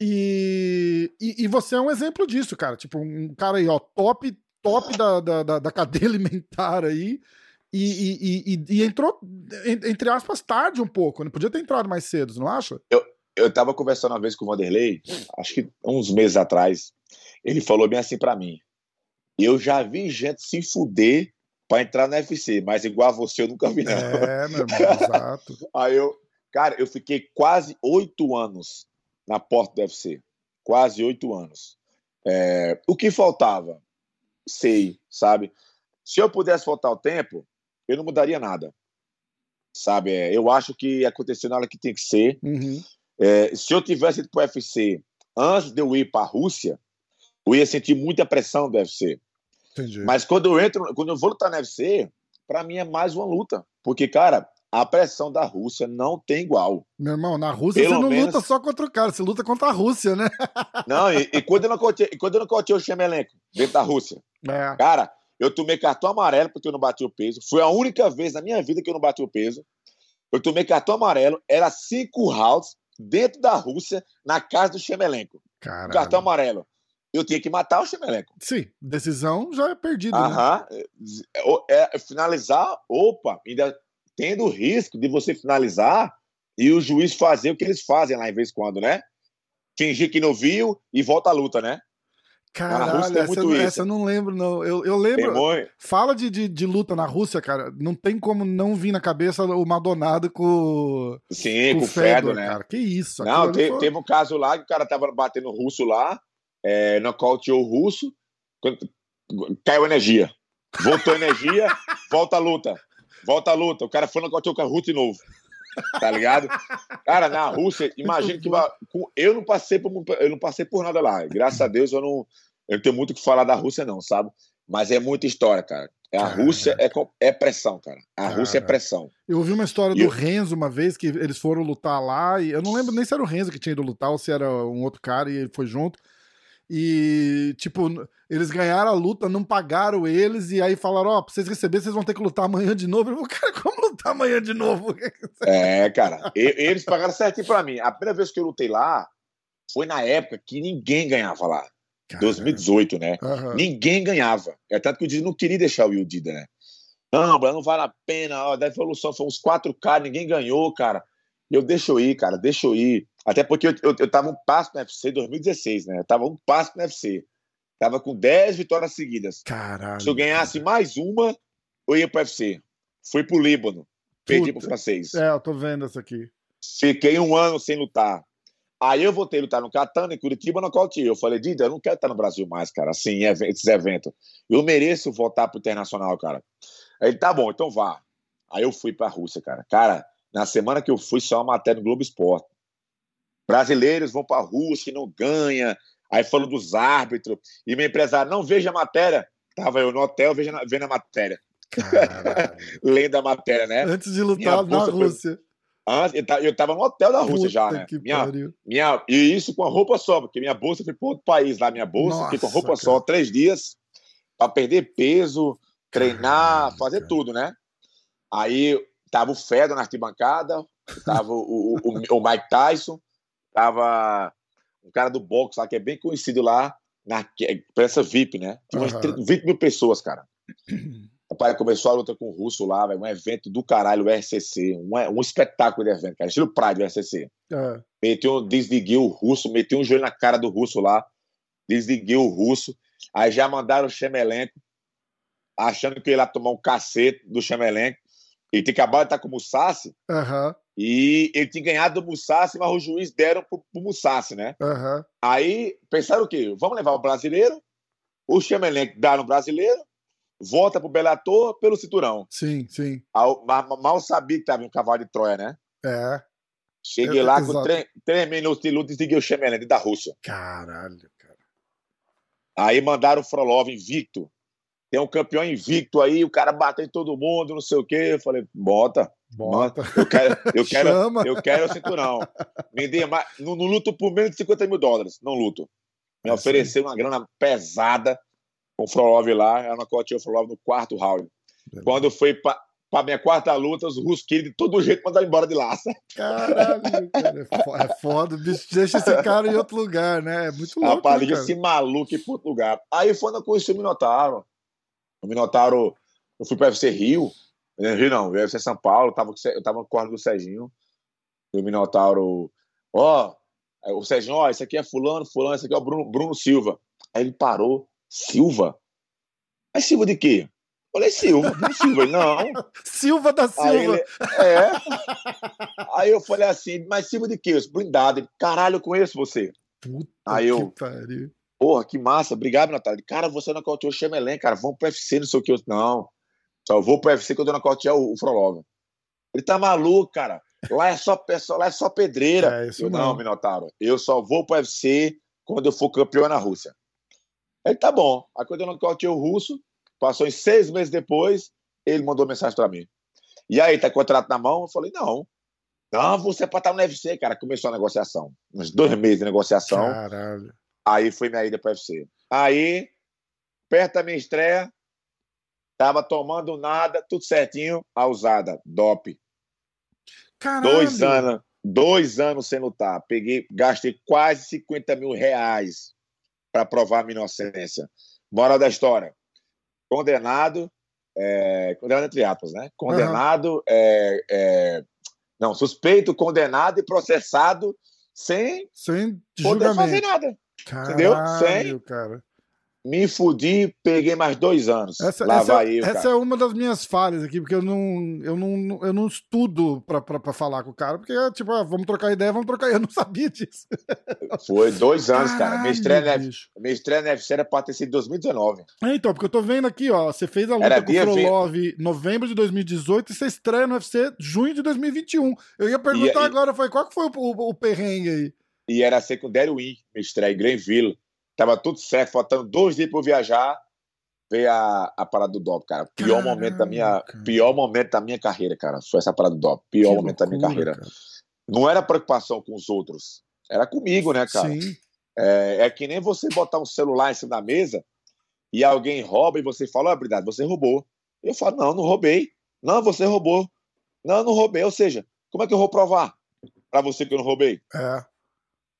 E, e, e, você é um exemplo disso, cara. Tipo, um cara aí, ó, top, top da, da, da, da cadeia *laughs* alimentar aí. E, e, e, entrou, entre aspas, tarde um pouco, né? Podia ter entrado mais cedo, não acha? Eu, eu estava conversando uma vez com o Vanderlei, acho que uns meses atrás, ele falou bem assim para mim: eu já vi gente se fuder para entrar no UFC, mas igual a você eu nunca vi não. É, meu irmão, exato. *laughs* Aí eu, cara, eu fiquei quase oito anos na porta do UFC, quase oito anos. É, o que faltava? Sei, sabe? Se eu pudesse voltar o tempo, eu não mudaria nada. Sabe? É, eu acho que aconteceu na hora que tem que ser. Uhum. É, se eu tivesse ido para o UFC antes de eu ir para a Rússia, eu ia sentir muita pressão do UFC. Entendi. Mas quando eu entro, quando eu vou lutar no UFC, para mim é mais uma luta. Porque, cara, a pressão da Rússia não tem igual. Meu irmão, na Rússia Pelo você não menos... luta só contra o cara, você luta contra a Rússia, né? *laughs* não, e, e quando eu não contei, quando eu não contei o Chemelenko dentro da Rússia, é. cara, eu tomei cartão amarelo porque eu não bati o peso. Foi a única vez na minha vida que eu não bati o peso. Eu tomei cartão amarelo, era cinco rounds, dentro da Rússia, na casa do Chemelenko. Caralho. Cartão amarelo. Eu tinha que matar o Chemelenko. Sim, decisão já é perdida. Né? Aham. Né? É, é, finalizar, opa, ainda tendo o risco de você finalizar e o juiz fazer o que eles fazem lá em vez quando, né? Fingir que não viu e volta à luta, né? Caralho, essa, essa, eu não lembro, não. Eu, eu lembro. Fala de, de, de, luta na Rússia, cara. Não tem como não vir na cabeça o Madonado com. Sim, com, com o Fedor, né? Cara. Que isso. Não, te, foi... teve um caso lá que o cara tava batendo russo lá, é, nocauteou o russo, caiu energia. Voltou energia, *laughs* volta a luta. Volta a luta. O cara foi nocauteou o russo de novo. Tá ligado? Cara, na Rússia, imagina que eu não passei por eu não passei por nada lá. Graças a Deus eu não eu não tenho muito o que falar da Rússia não, sabe? Mas é muita história, cara. A Rússia é, é pressão, cara. A Rússia é pressão. Eu ouvi uma história e do eu... Renzo uma vez que eles foram lutar lá e eu não lembro nem se era o Renzo que tinha ido lutar ou se era um outro cara e ele foi junto. E, tipo, eles ganharam a luta, não pagaram eles, e aí falaram: Ó, oh, pra vocês receberem, vocês vão ter que lutar amanhã de novo. Eu falei, cara, como lutar amanhã de novo? *laughs* É, cara, eles pagaram certinho pra mim. A primeira vez que eu lutei lá foi na época que ninguém ganhava lá. Caramba. 2018, né? Uhum. Ninguém ganhava. É tanto que o Dida não queria deixar o Will Dida, né? Não, não vale a pena. Ó, da evolução foi uns quatro caras, ninguém ganhou, cara. Eu deixo eu ir, cara, deixa eu ir. Até porque eu, eu, eu tava um passo no UFC em 2016, né? Eu tava um passo no UFC. Tava com 10 vitórias seguidas. Caralho. Se eu ganhasse cara. mais uma, eu ia pro UFC. Fui pro Líbano. Perdi Puta. pro francês. É, eu tô vendo essa aqui. Fiquei um ano sem lutar. Aí eu voltei a lutar no Catana, em Curitiba, no Cotia. Eu falei, Dida, eu não quero estar no Brasil mais, cara, assim, esses eventos. Eu mereço voltar pro Internacional, cara. Aí, tá bom, então vá. Aí eu fui pra Rússia, cara. Cara, na semana que eu fui, só uma matéria no Globo Esporte. Brasileiros vão para a Rússia e não ganha. Aí falou dos árbitros. E meu empresário, não veja a matéria. Tava eu no hotel vendo, vendo a matéria. *laughs* Lendo a matéria, né? Antes de lutar na Rússia. Antes, eu tava no hotel da Rússia Puta já, né? Minha, minha, e isso com a roupa só, porque minha bolsa foi para outro país lá, minha bolsa, Nossa, fiquei com a roupa cara. só três dias para perder peso, treinar, Caraca. fazer tudo, né? Aí tava o Fedor na arquibancada, tava o, o, o, Mike Tyson, tava um cara do boxe lá, que é bem conhecido lá, na essa VIP, né? Tinha umas uhum. 20 mil pessoas, cara. O pai começou a luta com o russo lá, véio, um evento do caralho, o RCC, um, um espetáculo de evento, cara, estilo Pride, o RCC. Uhum. Meteu, desliguei o russo, meteu um joelho na cara do russo lá, desliguei o russo, aí já mandaram o Chemelenco, achando que ele ia tomar um cacete do Chemelenco, ele tinha acabado de estar com o Mussassi, uhum. E ele tinha ganhado do Mussassi, mas os juízes deram pro, pro Mussassi, né? Uhum. Aí pensaram o quê? Vamos levar o brasileiro, o Chemelenque dá no brasileiro, volta pro Bellator pelo cinturão. Sim, sim. Mal, mal sabia que tava um cavalo de Troia, né? É. Cheguei é, lá exato. com três, três minutos de luta e segui o Chemelenque da Rússia. Caralho, cara. Aí mandaram o Frolov invicto. Tem um campeão invicto aí, o cara bateu em todo mundo, não sei o quê. Eu falei, bota. Bota. Eu quero, eu *laughs* quero, eu quero o cinturão. Me dê mais, não, não, luto por menos de 50 mil dólares. Não luto. Me é ofereceu sim. uma grana pesada com o Frolov lá. Eu nocautei o Frolov no quarto round. Quando foi para a minha quarta luta, os russos de todo jeito mandaram embora de lá. Caralho, cara, é, é foda. Bicho, deixa esse cara em outro lugar, né? É muito louco. Rapaz, né, esse maluco em outro lugar. Aí foi quando eu conheci o Minotauro. O Minotauro, eu fui para UFC Rio. Rio não, ser São Paulo, eu tava, eu tava no quarto do Serginho, e o Minotauro, ó, oh, o Serginho, ó, oh, esse aqui é fulano, fulano, esse aqui é o Bruno, Bruno Silva. Aí ele parou, Silva? É Silva de quê? Eu falei, Silva, Bruno Silva. Não. *laughs* Silva da Silva. Aí ele, é. *laughs* Aí eu falei assim, mas Silva de quê? Blindado. Ele, caralho, eu conheço você. Puta Aí eu, pariu. porra, que massa, obrigado, Natália. Cara, você não contou o Chemelém, cara, vamos pro UFC, não sei o que. Eu, não, só vou pro UFC que eu dou na cotia o, o Frolov. Ele tá maluco, cara. Lá é só, lá é só pedreira. É, isso eu, não, não, Minotauro. Eu só vou pro UFC quando eu for campeão na Rússia. Ele tá bom. Aí quando eu nocauteei o russo, passou em seis meses depois, ele mandou mensagem para mim. E aí, tá contrato na mão? Eu falei, não. Não, você é pra estar no UFC, cara. Começou a negociação. Uns dois meses de negociação. Caralho. Aí foi minha ida pro UFC. Aí, perto da minha estreia, Tava tomando nada, tudo certinho, a usada, DOP. Caralho. Dois anos, dois anos sem lutar. Peguei, gastei quase 50 mil reais para provar a minha inocência. Moral da história. Condenado, é, condenado entre aspas, né? Condenado, uhum. é, é, não, suspeito, condenado e processado sem, sem poder fazer nada. Caralho, entendeu? Sem, cara. Me fudi, peguei mais dois anos. Essa, Lá essa, vai eu, essa é uma das minhas falhas aqui, porque eu não, eu não, eu não estudo pra falar com o cara, porque, tipo, ah, vamos trocar ideia, vamos trocar ideia. Eu não sabia disso. Foi dois anos, Caralho, cara. Minha estreia, na, minha estreia na UFC era pra ter sido 2019. É, então, porque eu tô vendo aqui, ó, você fez a luta era com o Frolov em novembro de 2018 e você estreia no UFC junho de 2021. Eu ia perguntar e, agora, foi, qual que foi o, o, o perrengue aí? E era secundário win, minha estreia em Greenville. Tava tudo certo, faltando dois dias para viajar, veio a, a parada do DOP, cara. Pior Caramba, momento da minha, pior momento da minha carreira, cara. Foi essa parada do DOP. Pior que momento loucura, da minha carreira. Cara. Não era preocupação com os outros, era comigo, né, cara? Sim. É, é, que nem você botar um celular em cima da mesa e alguém rouba e você fala, ó, oh, você roubou. Eu falo, não, não roubei. Não, você roubou. Não, não roubei. Ou seja, como é que eu vou provar para você que eu não roubei? É.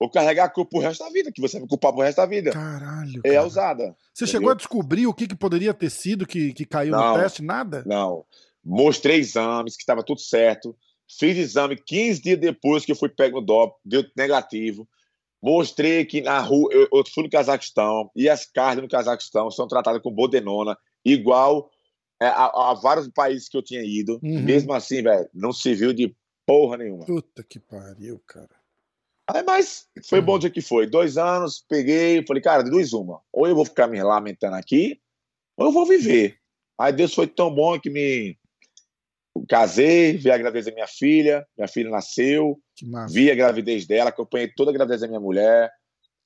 Vou carregar a culpa pro resto da vida, que você vai culpar pro resto da vida. Caralho. É cara. usada. Você entendeu? chegou a descobrir o que, que poderia ter sido que, que caiu não, no teste? Nada? Não. Mostrei exames, que estava tudo certo. Fiz exame 15 dias depois que eu fui pego no DOP, deu negativo. Mostrei que na rua, eu, eu fui no Cazaquistão e as carnes no Cazaquistão são tratadas com bodenona, igual é, a, a, vários países que eu tinha ido. Uhum. Mesmo assim, velho, não se viu de porra nenhuma. Puta que pariu, cara. Aí, mas foi bom o dia que foi. Dois anos, peguei, falei, cara, de duas uma. Ou eu vou ficar me lamentando aqui, ou eu vou viver. Aí Deus foi tão bom que me casei, vi a gravidez da minha filha, minha filha nasceu, vi a gravidez dela, acompanhei toda a gravidez da minha mulher,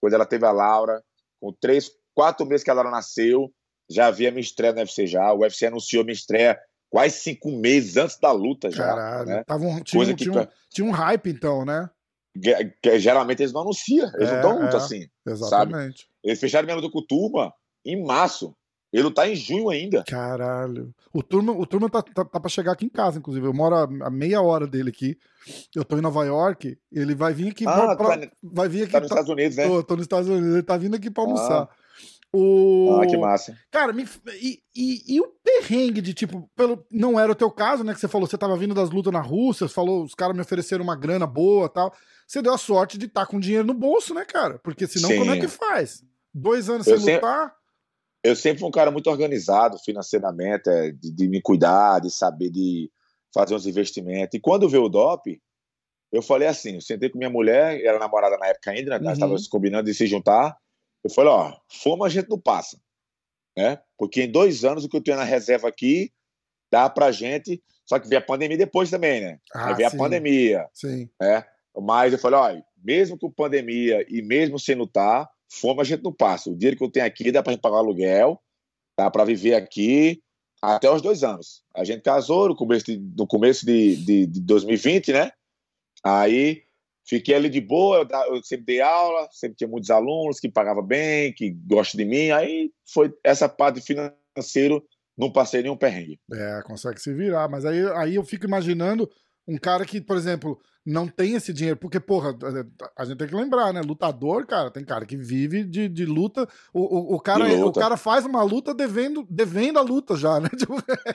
quando ela teve a Laura, com três, quatro meses que a Laura nasceu, já vi a minha estreia no UFC já, o UFC anunciou minha estreia quase cinco meses antes da luta já. Caralho, né? Tava um, tinha, Coisa que... tinha, um, tinha um hype então, né? Que, geralmente eles não anunciam, eles é, não dão muito é, assim. Exatamente. Sabe? Eles fecharam minha luta com o Turma em março. Ele tá em junho ainda. Caralho. O Turma, o turma tá, tá, tá pra chegar aqui em casa, inclusive. Eu moro a, a, meia hora dele aqui. Eu tô em Nova York. Ele vai vir aqui. Ah, pra, pra, tá, vai vir aqui. Tá nos Estados Unidos, né? Tô, tô nos Estados Unidos. Ele tá vindo aqui pra almoçar. Ah. O... Ah, que massa. Cara, me... e, e, e, o perrengue de tipo, pelo... não era o teu caso, né? Que você falou, você tava vindo das lutas na Rússia, você falou, os caras me ofereceram uma grana boa tal você deu a sorte de estar tá com dinheiro no bolso, né, cara? Porque senão, Sim. como é que faz? Dois anos eu sem sempre, lutar. Eu sempre fui um cara muito organizado financeiramente, é, de, de, me cuidar, de saber de fazer uns investimentos. E quando veio o DOP, eu falei assim: eu sentei com minha mulher, era namorada na época ainda, né? Nós estávamos uhum. combinando de se juntar. Eu falei: ó, fome a gente não passa. Né? Porque em dois anos o que eu tenho na reserva aqui dá pra gente. Só que veio a pandemia depois também, né? Ah, Aí veio sim. a pandemia. Sim. Né? Mas eu falei, olha, mesmo com pandemia e mesmo sem lutar, fome a gente não passa. O dinheiro que eu tenho aqui dá para gente pagar o aluguel, dá para viver aqui até os dois anos. A gente casou no começo de, no começo de, de, de 2020, né? Aí fiquei ali de boa, eu, sempre dei aula, sempre tinha muitos alunos que pagavam bem, que gostam de mim. Aí foi essa parte financeira, não passei nenhum perrengue. É, consegue se virar. Mas aí, aí eu fico imaginando um cara que, por exemplo, não tem esse dinheiro, porque, porra, a gente tem que lembrar, né? Lutador, cara, tem cara que vive de, de luta. O, o, o cara, luta. o cara faz uma luta devendo, devendo a luta já, né? *laughs* Tipo,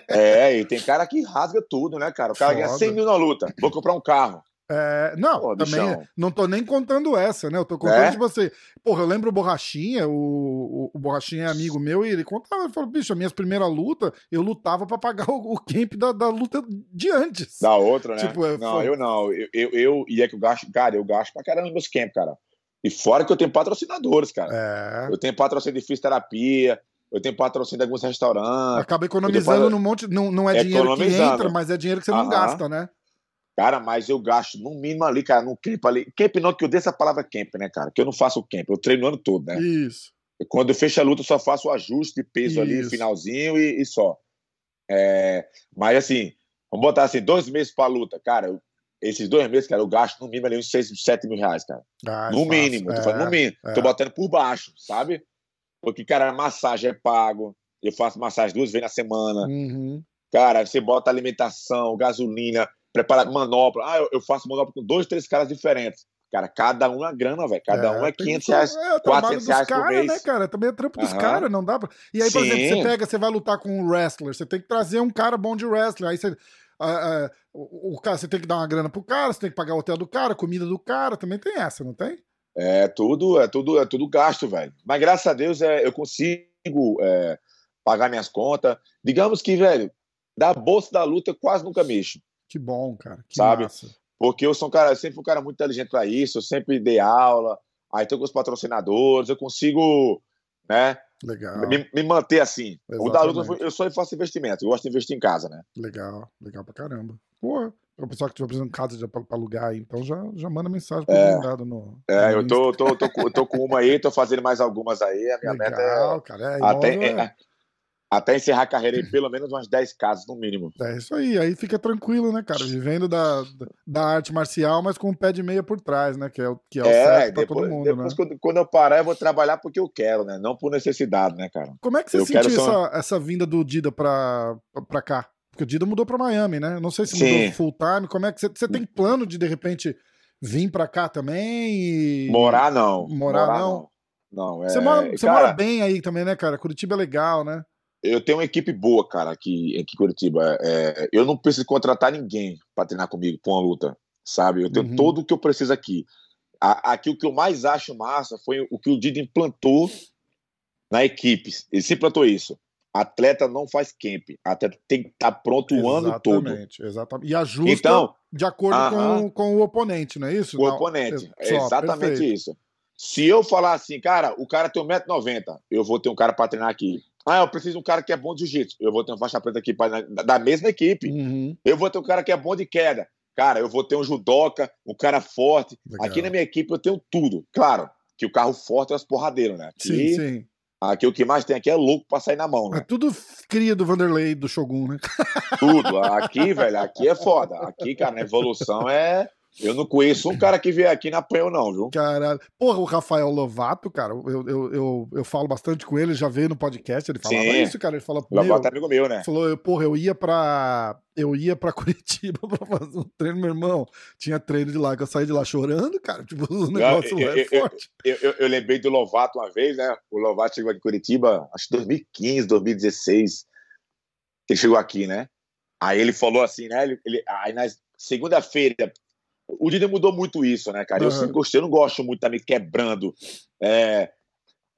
é, e tem cara que rasga tudo, né, cara? O cara Foda. ganha 100 mil na luta, vou comprar um carro. É, não, Pô, também bichão. não tô nem contando essa, né? Eu tô contando, é? tipo assim, porra, eu lembro o Borrachinha, o, o, o, Borrachinha é amigo meu, e ele contava, ele falou, bicho, a minha primeira luta, eu lutava pra pagar o, o camp da, da, luta de antes. Da outra, né? Tipo, é, não, foi... eu não, eu, eu, eu, e é que eu gasto, cara, eu gasto pra caramba meus camp, cara. E fora que eu tenho patrocinadores, cara. É. Eu tenho patrocínio de fisioterapia, eu tenho patrocínio de alguns restaurantes. Acaba economizando num monte, não, não é dinheiro que entra, mas é dinheiro que você não gasta, né? Cara, mas eu gasto no mínimo ali, cara, no camp ali. Camp não, que eu dei essa palavra camp, né, cara? Que eu não faço camp, eu treino o ano todo, né? Isso. Quando eu fecho a luta, eu só faço o ajuste de peso Isso. ali, finalzinho e, e só. É, mas assim, vamos botar assim, dois meses pra luta, cara. Eu, esses dois meses, cara, eu gasto no mínimo ali uns 6, 7 mil reais, cara. Ah, no mínimo, é, falando no mínimo. É. Tô botando por baixo, sabe? Porque, cara, a massagem é pago. Eu faço massagem duas vezes na semana. Uhum. Cara, você bota alimentação, gasolina preparar manopla. Ah, eu, eu, faço manopla com dois, três caras diferentes. Cara, cada um é grana, velho. Cada é, um é 500 reais, é, 400 reais cara, por mês. né, cara? Também é trampo dos caras, não dá pra... E aí, por Sim. exemplo, você pega, você vai lutar com um wrestler, você tem que trazer um cara bom de wrestler. Aí você... Uh, uh, o, o cara, você tem que dar uma grana pro cara, você tem que pagar o hotel do cara, comida do cara, também tem essa, não tem? É tudo, é tudo, é tudo gasto, velho. Mas graças a Deus é, eu consigo é, pagar minhas contas. Digamos que, velho, da bolsa da luta eu quase nunca mexo. Que bom, cara. Que sabe? Massa. Porque eu sou um cara, eu sempre fui um cara muito inteligente para isso, eu sempre dei aula, aí tô com os patrocinadores, eu consigo, né? Legal. Me, me manter assim. Exatamente. O da luta, eu só faço investimento, eu gosto de investir em casa, né? Legal, legal pra caramba. Pô, o pessoal que estiver precisando de casa pra, pra alugar aí, então já, já manda mensagem pra é, mandado no. É, no eu tô, tô, tô, tô, tô, com uma aí, tô fazendo mais algumas aí. A minha legal, meta é. Cara, é até, é, até encerrar a carreira em pelo menos umas 10 casas, no mínimo. É isso aí, aí fica tranquilo, né, cara? Vivendo da, da arte marcial, mas com o pé de meia por trás, né? Que é, que é o é, certo pra todo mundo, depois, né? Quando, quando, eu parar, eu vou trabalhar porque eu quero, né? Não por necessidade, né, cara? Como é que você eu sentiu só... essa, essa vinda do Dida pra, pra cá? Porque o Dida mudou pra Miami, né? Não sei se Sim. mudou full time. Como é que você, você tem plano de, de repente, vir pra cá também e... Morar, não. Morar, Morar não. não. não. é... Você, mora, você cara... mora bem aí também, né, cara? Curitiba é legal, né? Eu tenho uma equipe boa, cara, aqui, aqui em Curitiba. É, eu não preciso contratar ninguém para treinar comigo com a luta, sabe? Eu tenho uhum. todo o que eu preciso aqui. A, aqui o que eu mais acho massa foi o que o Dida implantou na equipe. Ele se implantou isso. Atleta não faz camp, atleta tem que estar tá pronto o ano todo. Exatamente. E ajusta então, de acordo uh -huh. com, com o oponente, não é isso? O não, oponente. É exatamente perfeito. isso. Se eu falar assim, cara, o cara tem 1,90m, eu vou ter um cara para treinar aqui. Ah, eu preciso de um cara que é bom de jiu-jitsu. Eu vou ter um faixa preta aqui pra, da mesma equipe. Uhum. Eu vou ter um cara que é bom de queda. Cara, eu vou ter um judoca, um cara forte. Legal. Aqui na minha equipe eu tenho tudo. Claro, que o carro forte é os porradeiros, né? Aqui, sim, sim. Aqui o que mais tem aqui é louco pra sair na mão, né? É tudo cria do Vanderlei, do Shogun, né? Tudo. Aqui, velho, aqui é foda. Aqui, cara, na evolução é eu não conheço um cara que veio aqui na apanhou, não, viu? Caralho. Porra, o Rafael Lovato, cara, eu, eu, eu, eu falo bastante com ele, já veio no podcast, ele falava Sim. isso, cara. Ele fala. Lovato é amigo meu, né? Falou, porra, eu ia pra. Eu ia pra *laughs* Curitiba pra fazer um treino, meu irmão. Tinha treino de lá, que eu saí de lá chorando, cara. Tipo, *laughs* o negócio eu, lá é forte. Eu, eu, eu, lembrei do Lovato uma vez, né? O Lovato chegou aqui em Curitiba, acho que 2015, 2016. Ele chegou aqui, né? Aí ele falou assim, né? Ele, ele aí na segunda-feira, o Dida mudou muito isso, né, cara? Uhum. Eu sempre gostei, eu não gosto muito de me quebrando. É,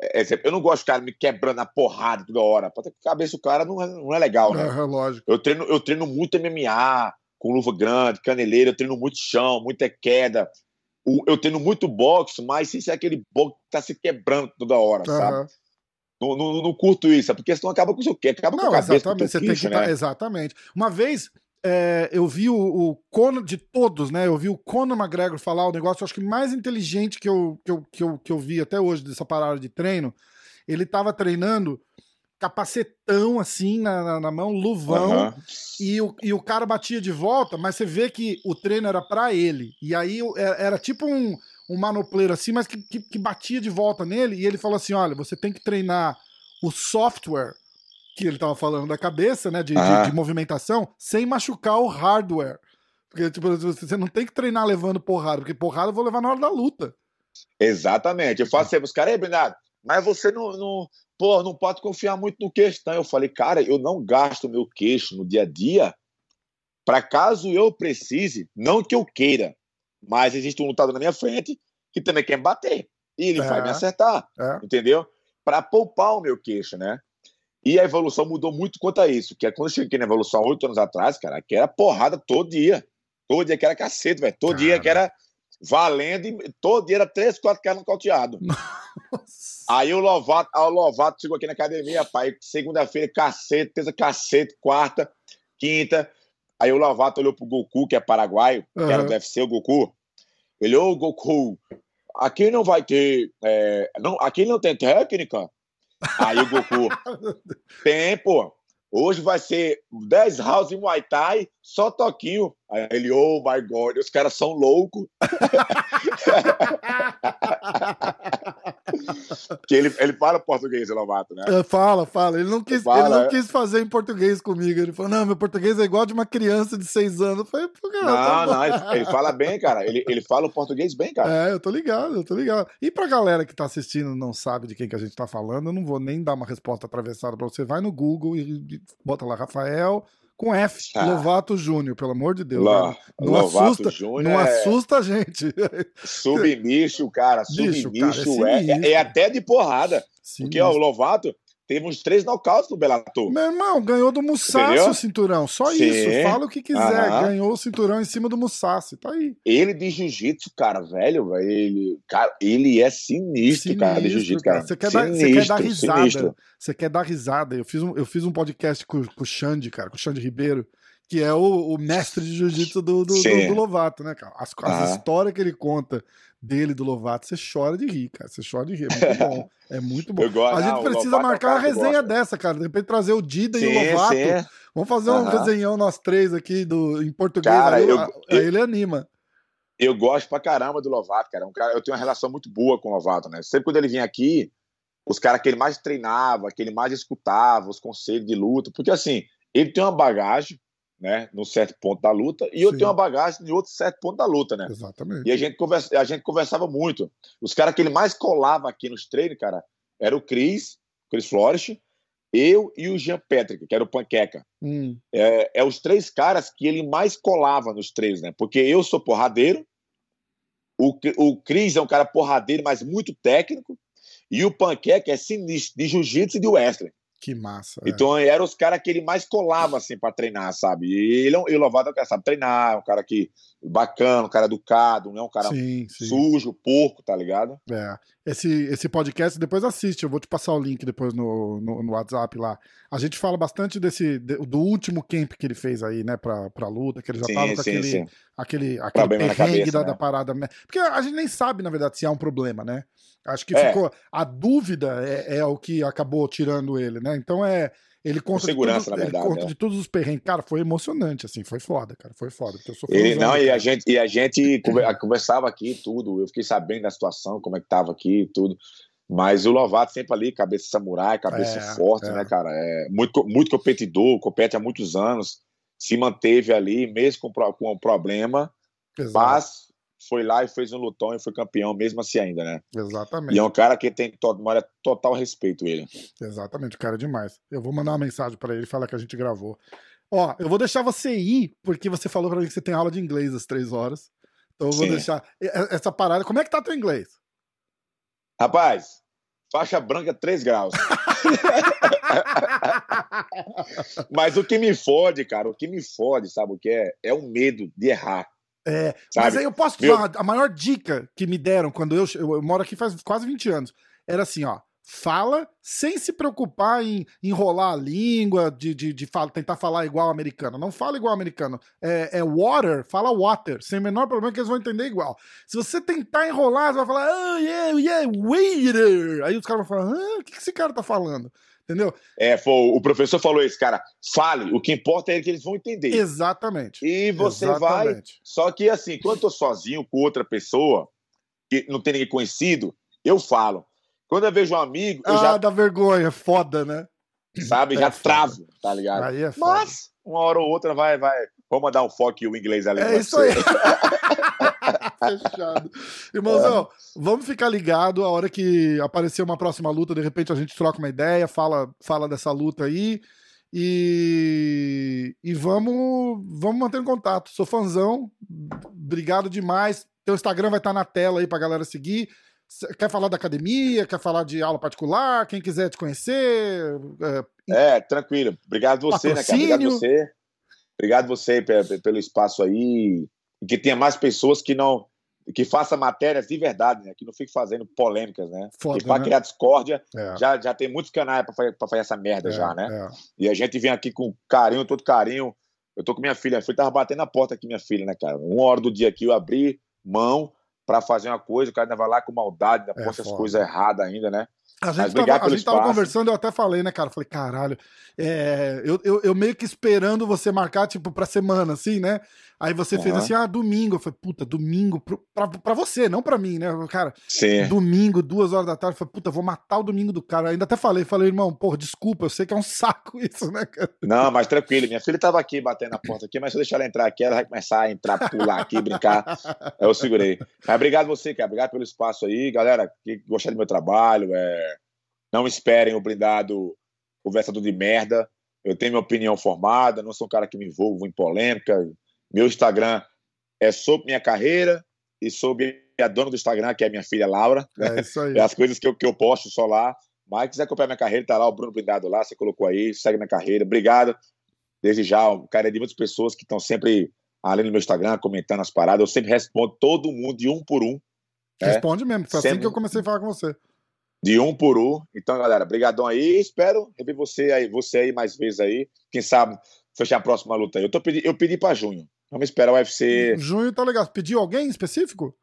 é, eu não gosto de cara me quebrando a porrada toda hora. Pra ter cabeça o cara não é, não é legal, né? Uhum, lógico. Eu treino, eu treino muito MMA, com luva grande, caneleira, eu treino muito chão, muita queda. Eu treino muito boxe, mas sem ser aquele boxe que tá se quebrando toda hora, uhum. sabe? Não, não, não, curto isso, porque senão acaba com o seu quê? Acaba não, com a cabeça. Exatamente, você tem que né? tá, exatamente. Uma vez é, eu vi o, o Conor, de todos, né? Eu vi o Conor McGregor falar o negócio, acho que mais inteligente que eu, que eu, que eu, que eu vi até hoje dessa parada de treino. Ele tava treinando capacetão assim na, na, na mão, luvão, uhum. e, o, e o cara batia de volta, mas você vê que o treino era para ele. E aí era, era tipo um, um manopleiro assim, mas que, que, que batia de volta nele, e ele falou assim: olha, você tem que treinar o software que ele tava falando da cabeça, né? De, ah. de, de, movimentação, sem machucar o hardware. Porque, tipo, você não tem que treinar levando porrada, porque porrada eu vou levar na hora da luta. Exatamente. Eu faço sempre, os caras, Bernardo, mas você não, não, pô, não pode confiar muito no queixo, não. Eu falei, cara, eu não gasto meu queixo no dia a dia para caso eu precise, não que eu queira, mas existe um lutador na minha frente que também quer bater. E ele é. vai me acertar, é. entendeu? Para poupar o meu queixo, né? E a evolução mudou muito quanto a isso. Que é quando eu cheguei na evolução oito anos atrás, cara, que era porrada todo dia. Todo dia que era cacete, velho. Todo cara. dia que era valendo, e todo dia era três, quatro caras nocauteados. Aí o Lovato, o Lovato chegou aqui na academia, pai. Segunda-feira, cacete, terça, cacete, quarta, quinta. Aí o Lovato olhou pro Goku, que é paraguaio, uhum. que era do UFC, o Goku. Ele, ô Goku, aqui não vai ter. É, não, aqui não tem técnica. Aí o Goku, tem, pô. Hoje vai ser 10 rounds em Muay Thai, só toquinho. Aí ele, oh my God, os caras são loucos. *laughs* que ele, ele fala português, Lovato, né? É, fala, fala. Ele não, quis, fala, ele não é. quis fazer em português comigo. Ele falou, não, meu português é igual de uma criança de 6 anos. Eu falei, pô, cara, não, tá não, ele, ele, fala bem, cara. Ele, ele fala o português bem, cara. É, eu tô ligado, eu tô ligado. E pra galera que tá assistindo não sabe de quem que a gente tá falando, eu não vou nem dar uma resposta atravessada pra você. Vai no Google e bota lá Rafael com F, ah. Lovato Júnior, pelo amor de Deus. Lá, não Lovato assusta, Júnior não é... assusta a gente. Submicho, cara, submicho, cara, é, é, é, até de porrada. Sim, porque ó, o Lovato, teve uns três nocautes no Bellator. Meu irmão, ganhou do Musashi o cinturão. Só Sim. isso. Fala o que quiser. Ganhou o cinturão em cima do Musashi. Tá aí. Ele de jiu-jitsu, cara, velho, ele, cara, ele é sinistro, sinistro cara, de jiu-jitsu, cara. Você quer, dar, você quer dar risada. Sinistro. Você quer dar risada. Eu fiz um, eu fiz um podcast com, com o Xande, cara, com o Xande Ribeiro que é o, o mestre de jiu-jitsu do, do, do, do, Lovato, né, cara? As, as histórias que ele conta dele, do Lovato, você chora de rir, cara. Você chora de rir. É muito *laughs* bom. É muito bom. Gosto, a gente precisa marcar é uma resenha dessa, cara. De repente trazer o Dida sim, e o Lovato. Sim. Vamos fazer um resenhão nós três aqui do, em português. Cara, aí, eu, aí eu, ele anima. Eu gosto pra caramba do Lovato, cara. Um cara. Eu tenho uma relação muito boa com o Lovato, né? Sempre quando ele vinha aqui, os caras que ele mais treinava, que ele mais escutava, os conselhos de luta, porque assim, ele tem uma bagagem né, no certo ponto da luta, e eu Sim. tenho uma bagagem em outro certo ponto da luta, né? Exatamente. E a gente, conversa, a gente conversava muito. Os caras que ele mais colava aqui nos treinos, cara, era o Cris, Cris Flores, eu e o Jean Patrick, que era o Panqueca. Hum. É, é os três caras que ele mais colava nos treinos, né? Porque eu sou porradeiro, o, o Cris é um cara porradeiro, mas muito técnico, e o Panqueca é sinistro, de jiu-jitsu e de wrestling. Que massa. É. Então eram os caras que ele mais colava assim para treinar, sabe? E ele, ele Lovato é um cara sabe treinar, é um cara que bacana, um cara educado, não é um cara sim, sim. sujo, porco, tá ligado? É. Esse, esse podcast depois assiste, eu vou te passar o link depois no, no, no WhatsApp lá. A gente fala bastante desse do último camp que ele fez aí, né, pra, pra luta, que ele já sim, tava com aquele, sim. aquele, aquele perrengue cabeça, da, né? da parada. Porque a gente nem sabe, na verdade, se há um problema, né? Acho que é. ficou. A dúvida é, é, o que acabou tirando ele, né? Então é. Ele conta, segurança, de, tudo, verdade, ele conta é. de todos os perrengues. Cara, foi emocionante, assim, foi foda, cara. Foi foda. Porque eu sou ele, não, e a gente, e a gente conversava aqui tudo. Eu fiquei sabendo da situação, como é que tava aqui tudo. Mas o Lovato sempre ali, cabeça samurai, cabeça é, forte, é. né, cara? É muito, muito competidor, compete há muitos anos, se manteve ali, mesmo com, com um problema, Exato. mas foi lá e fez um lutão e foi campeão, mesmo assim ainda, né? Exatamente. E é um cara que tem to total respeito ele. Exatamente, cara é demais. Eu vou mandar uma mensagem para ele falar que a gente gravou. Ó, eu vou deixar você ir, porque você falou para mim que você tem aula de inglês às três horas. Então eu vou Sim. deixar essa parada. Como é que tá teu inglês? Rapaz, faixa branca 3 graus. *laughs* Mas o que me fode, cara, o que me fode, sabe o que é? É o medo de errar. É, mas aí eu posso te falar, a maior dica que me deram quando eu, eu, eu, moro aqui faz quase 20 anos, era assim, ó, fala sem se preocupar em enrolar a língua, de, de, de fala, tentar falar igual americano. Não fala igual americano. É, é, water, fala water, sem o menor problema que eles vão entender igual. Se você tentar enrolar, você vai falar, oh yeah, yeah, waiter. Aí os caras vão falar, ah, o que esse cara tá falando? Entendeu? É, foi, o professor falou isso, cara. Fale, o que importa é que eles vão entender. Exatamente. E você Exatamente. vai. Só que assim, quando eu tô sozinho com outra pessoa, que não tem ninguém conhecido, eu falo. Quando eu vejo um amigo. Eu ah, já... dá vergonha, foda, né? Sabe? É já foda. travo, tá ligado? Aí é foda. Mas, uma hora ou outra vai, vai. Vamos dar um foco e o inglês ali. É isso aí. *laughs* *laughs* Fechado. Irmãozão, é. vamos ficar ligado a hora que aparecer uma próxima luta, de repente a gente troca uma ideia, fala, fala dessa luta aí. E, e vamos, vamos manter contato. Sou fãzão. Obrigado demais. Teu Instagram vai estar na tela aí pra galera seguir. Quer falar da academia? Quer falar de aula particular? Quem quiser te conhecer? É, é tranquilo. Obrigado você, patrocínio. né, cara? Obrigado você. Obrigado você pelo espaço aí. E que tenha mais pessoas que não que faça matérias de verdade, né? Que não fique fazendo polêmicas, né? Foda, para né? criar discórdia, é. já, já tem muitos canais para fazer, fazer essa merda é, já, né? É. E a gente vem aqui com carinho, todo carinho. Eu tô com minha filha, filha tava batendo na porta aqui, minha filha, né, cara? Uma hora do dia aqui eu abri mão para fazer uma coisa, o cara ainda vai lá com maldade, ainda é, posta as coisas erradas ainda, né? A gente, tava, a gente tava, conversando, eu até falei, né, cara? Falei, caralho, é, eu, eu, eu, meio que esperando você marcar, tipo, pra semana, assim, né? Aí você uhum. fez assim, ah, domingo. Eu falei, puta, domingo pro, pra, pra você, não pra mim, né? Cara, Sim. domingo, duas horas da tarde. Eu falei, puta, vou matar o domingo do cara. Ainda até falei, falei, irmão, porra, desculpa, eu sei que é um *laughs* saco isso, né, cara? Não, mas tranquilo. Minha filha tava aqui batendo na porta aqui, mas se eu deixar ela entrar aqui, ela vai começar a entrar, pular aqui, brincar. Eu segurei. Mas obrigado você, cara. Obrigado pelo espaço aí. Galera, que gostaram do meu trabalho, é... não esperem o blindado conversador de merda. Eu tenho minha opinião formada, não sou um cara que me envolvo em polêmica, meu Instagram é sobre minha carreira e sobre a dona do Instagram, que é minha filha Laura. É isso aí. *laughs* É as coisas que eu, que eu posto só lá. Mas quiser acompanhar minha carreira, tá lá o Bruno Blindado lá, você colocou aí, segue minha carreira. Obrigado. Desde já, o cara é de muitas pessoas que estão sempre ali no meu Instagram, comentando as paradas. Eu sempre respondo todo mundo de um por um. Responde é. mesmo, foi sempre... assim que eu comecei a falar com você. De um por um. Então, galera, brigadão aí. Espero rever você aí, você aí mais vezes aí. Quem sabe fechar a próxima luta aí. Eu, tô pedi, eu pedi pra junho. Vamos esperar o UFC. Junho tá legal. Pediu alguém específico?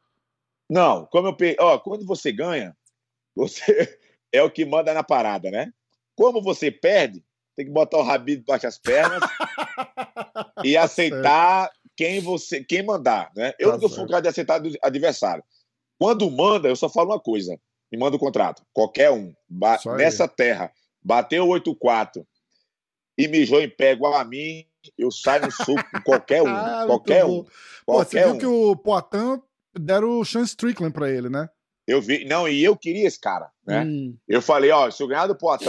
Não, como eu pe... ó, quando você ganha, *laughs* você é o que manda na parada, né? Como você perde, tem que botar o rabinho debaixo das pernas *laughs* e tá aceitar quem você quem mandar, né? Eu tá não sou o cara de aceitar do adversário. Quando manda, eu só falo uma coisa: me manda o contrato. Qualquer um. Nessa terra, bateu 8-4 e mijou em pé igual a mim, eu saio no suco com qualquer *laughs* um. ah, qualquer um. Pô, qualquer você viu um. que o Poitin deram o Sean Strickland pra ele, né? Eu vi. Não, e eu queria esse cara, né? Hum. Eu falei, ó, se eu ganhar do Poitin,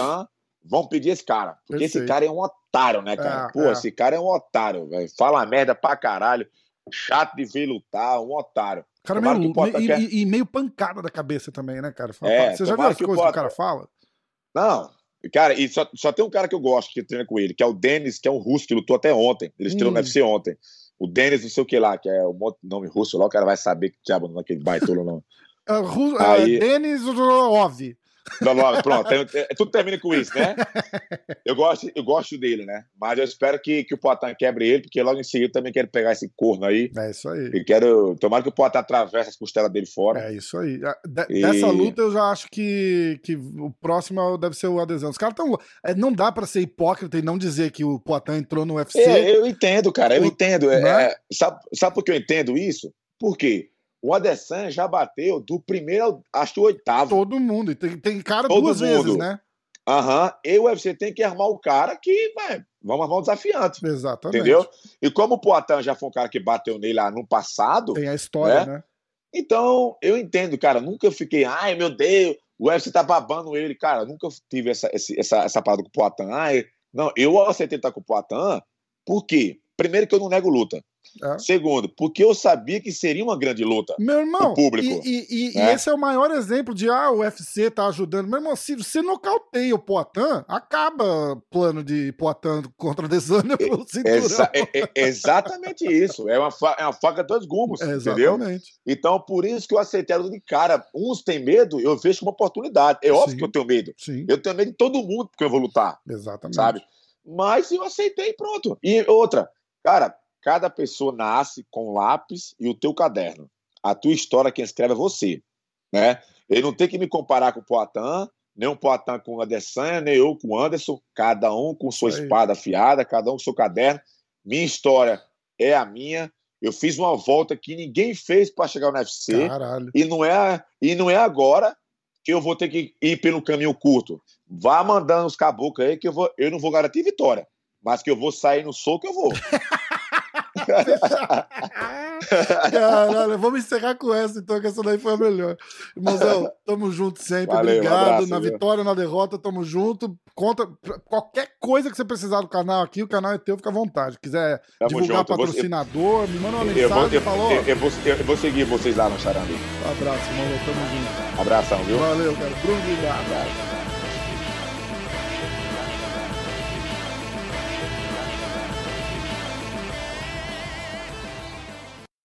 vão pedir esse cara. Porque esse cara é um otário, né, cara? É, Pô, é. esse cara é um otário, velho. Fala merda pra caralho. Chato de ver lutar, um otário. Cara meio, meio e, quer... e, meio pancada da cabeça também, né, cara? Fala, é, você já viu as que coisas que o cara fala? Não, Cara, e só, só tem um cara que eu gosto que treina com ele, que é o Denis, que é um russo, que lutou até ontem. Ele estreou hum. no UFC ontem. O Denis, não sei o que lá, que é o nome russo lá, o cara vai saber que diabo não é aquele baitolo, não. Uh, Aí... uh, Ov. Pronto, tudo termina com isso, né? Eu gosto, eu gosto dele, né? Mas eu espero que, que o Poitin quebre ele, porque logo em seguida eu também quero pegar esse corno aí. É isso aí. E quero. Tomara que o Poitin atravesse as costelas dele fora. É isso aí. De, e... Dessa luta eu já acho que, que o próximo deve ser o adesão. Os caras estão. É, não dá para ser hipócrita e não dizer que o Poitin entrou no UFC. É, eu entendo, cara, eu o... entendo. É, é, sabe, sabe por que eu entendo isso? Por quê? O Adesanya já bateu do primeiro, acho que o oitavo. Todo mundo. E tem, tem cara Todo duas mundo. vezes, né? Aham. Uhum. E o UFC tem que armar o cara que, vai, vamos armar um desafiante. Exatamente. Entendeu? E como o Poatan já foi um cara que bateu nele lá no passado. Tem a história, né? né? Então, eu entendo, cara. Nunca fiquei, ai meu Deus, o UFC tá babando ele. Cara, nunca tive essa, essa, essa parada com o Poatan. Ai, não, eu aceitei estar com o Poatan, por quê? Primeiro que eu não nego luta. É. Segundo, porque eu sabia que seria uma grande luta. Meu irmão, público. E, e, né? e, esse é o maior exemplo de ah, o UFC tá ajudando. Meu irmão, se você nocauteia o Poitin, acaba plano de Poitin contra Desânia pelo Exa é, exatamente isso. É uma, é uma faca de dois gumes, é, entendeu? Então, por isso que eu aceitei de cara. Uns têm medo, eu vejo como oportunidade. É óbvio Sim. que eu tenho medo. Sim. Eu tenho medo de todo mundo porque eu vou lutar. Exatamente. Sabe? Mas eu aceitei pronto. E outra, cara, Cada pessoa nasce com lápis e o teu caderno. A tua história quem escreve é você, né? Ele não tem que me comparar com o Poitin, nem o Poitin com o Adesanya, nem eu com o Anderson, cada um com sua espada afiada, cada um com seu caderno. Minha história é a minha. Eu fiz uma volta que ninguém fez para chegar no UFC. Caralho. E não é e não é agora que eu vou ter que ir pelo caminho curto. Vá mandando os caboclos aí que eu vou, eu não vou garantir vitória, mas que eu vou sair no soco eu vou. *laughs* *laughs* Caralho, vamos encerrar com essa, então, que essa daí foi a melhor. Irmãozão, tamo junto sempre. Valeu, Obrigado. Um abraço, na viu? vitória, na derrota, tamo junto. Conta qualquer coisa que você precisar do canal aqui, o canal é teu, fica à vontade. Quiser tamo divulgar junto. patrocinador, me manda uma mensagem. Eu vou, eu, falou. Eu, eu, vou, eu, vou, seguir vocês lá no Charambi. Um abraço, irmão. Tamo junto. Abração, viu? Valeu, cara. Bruno, obrigado. Um abraço.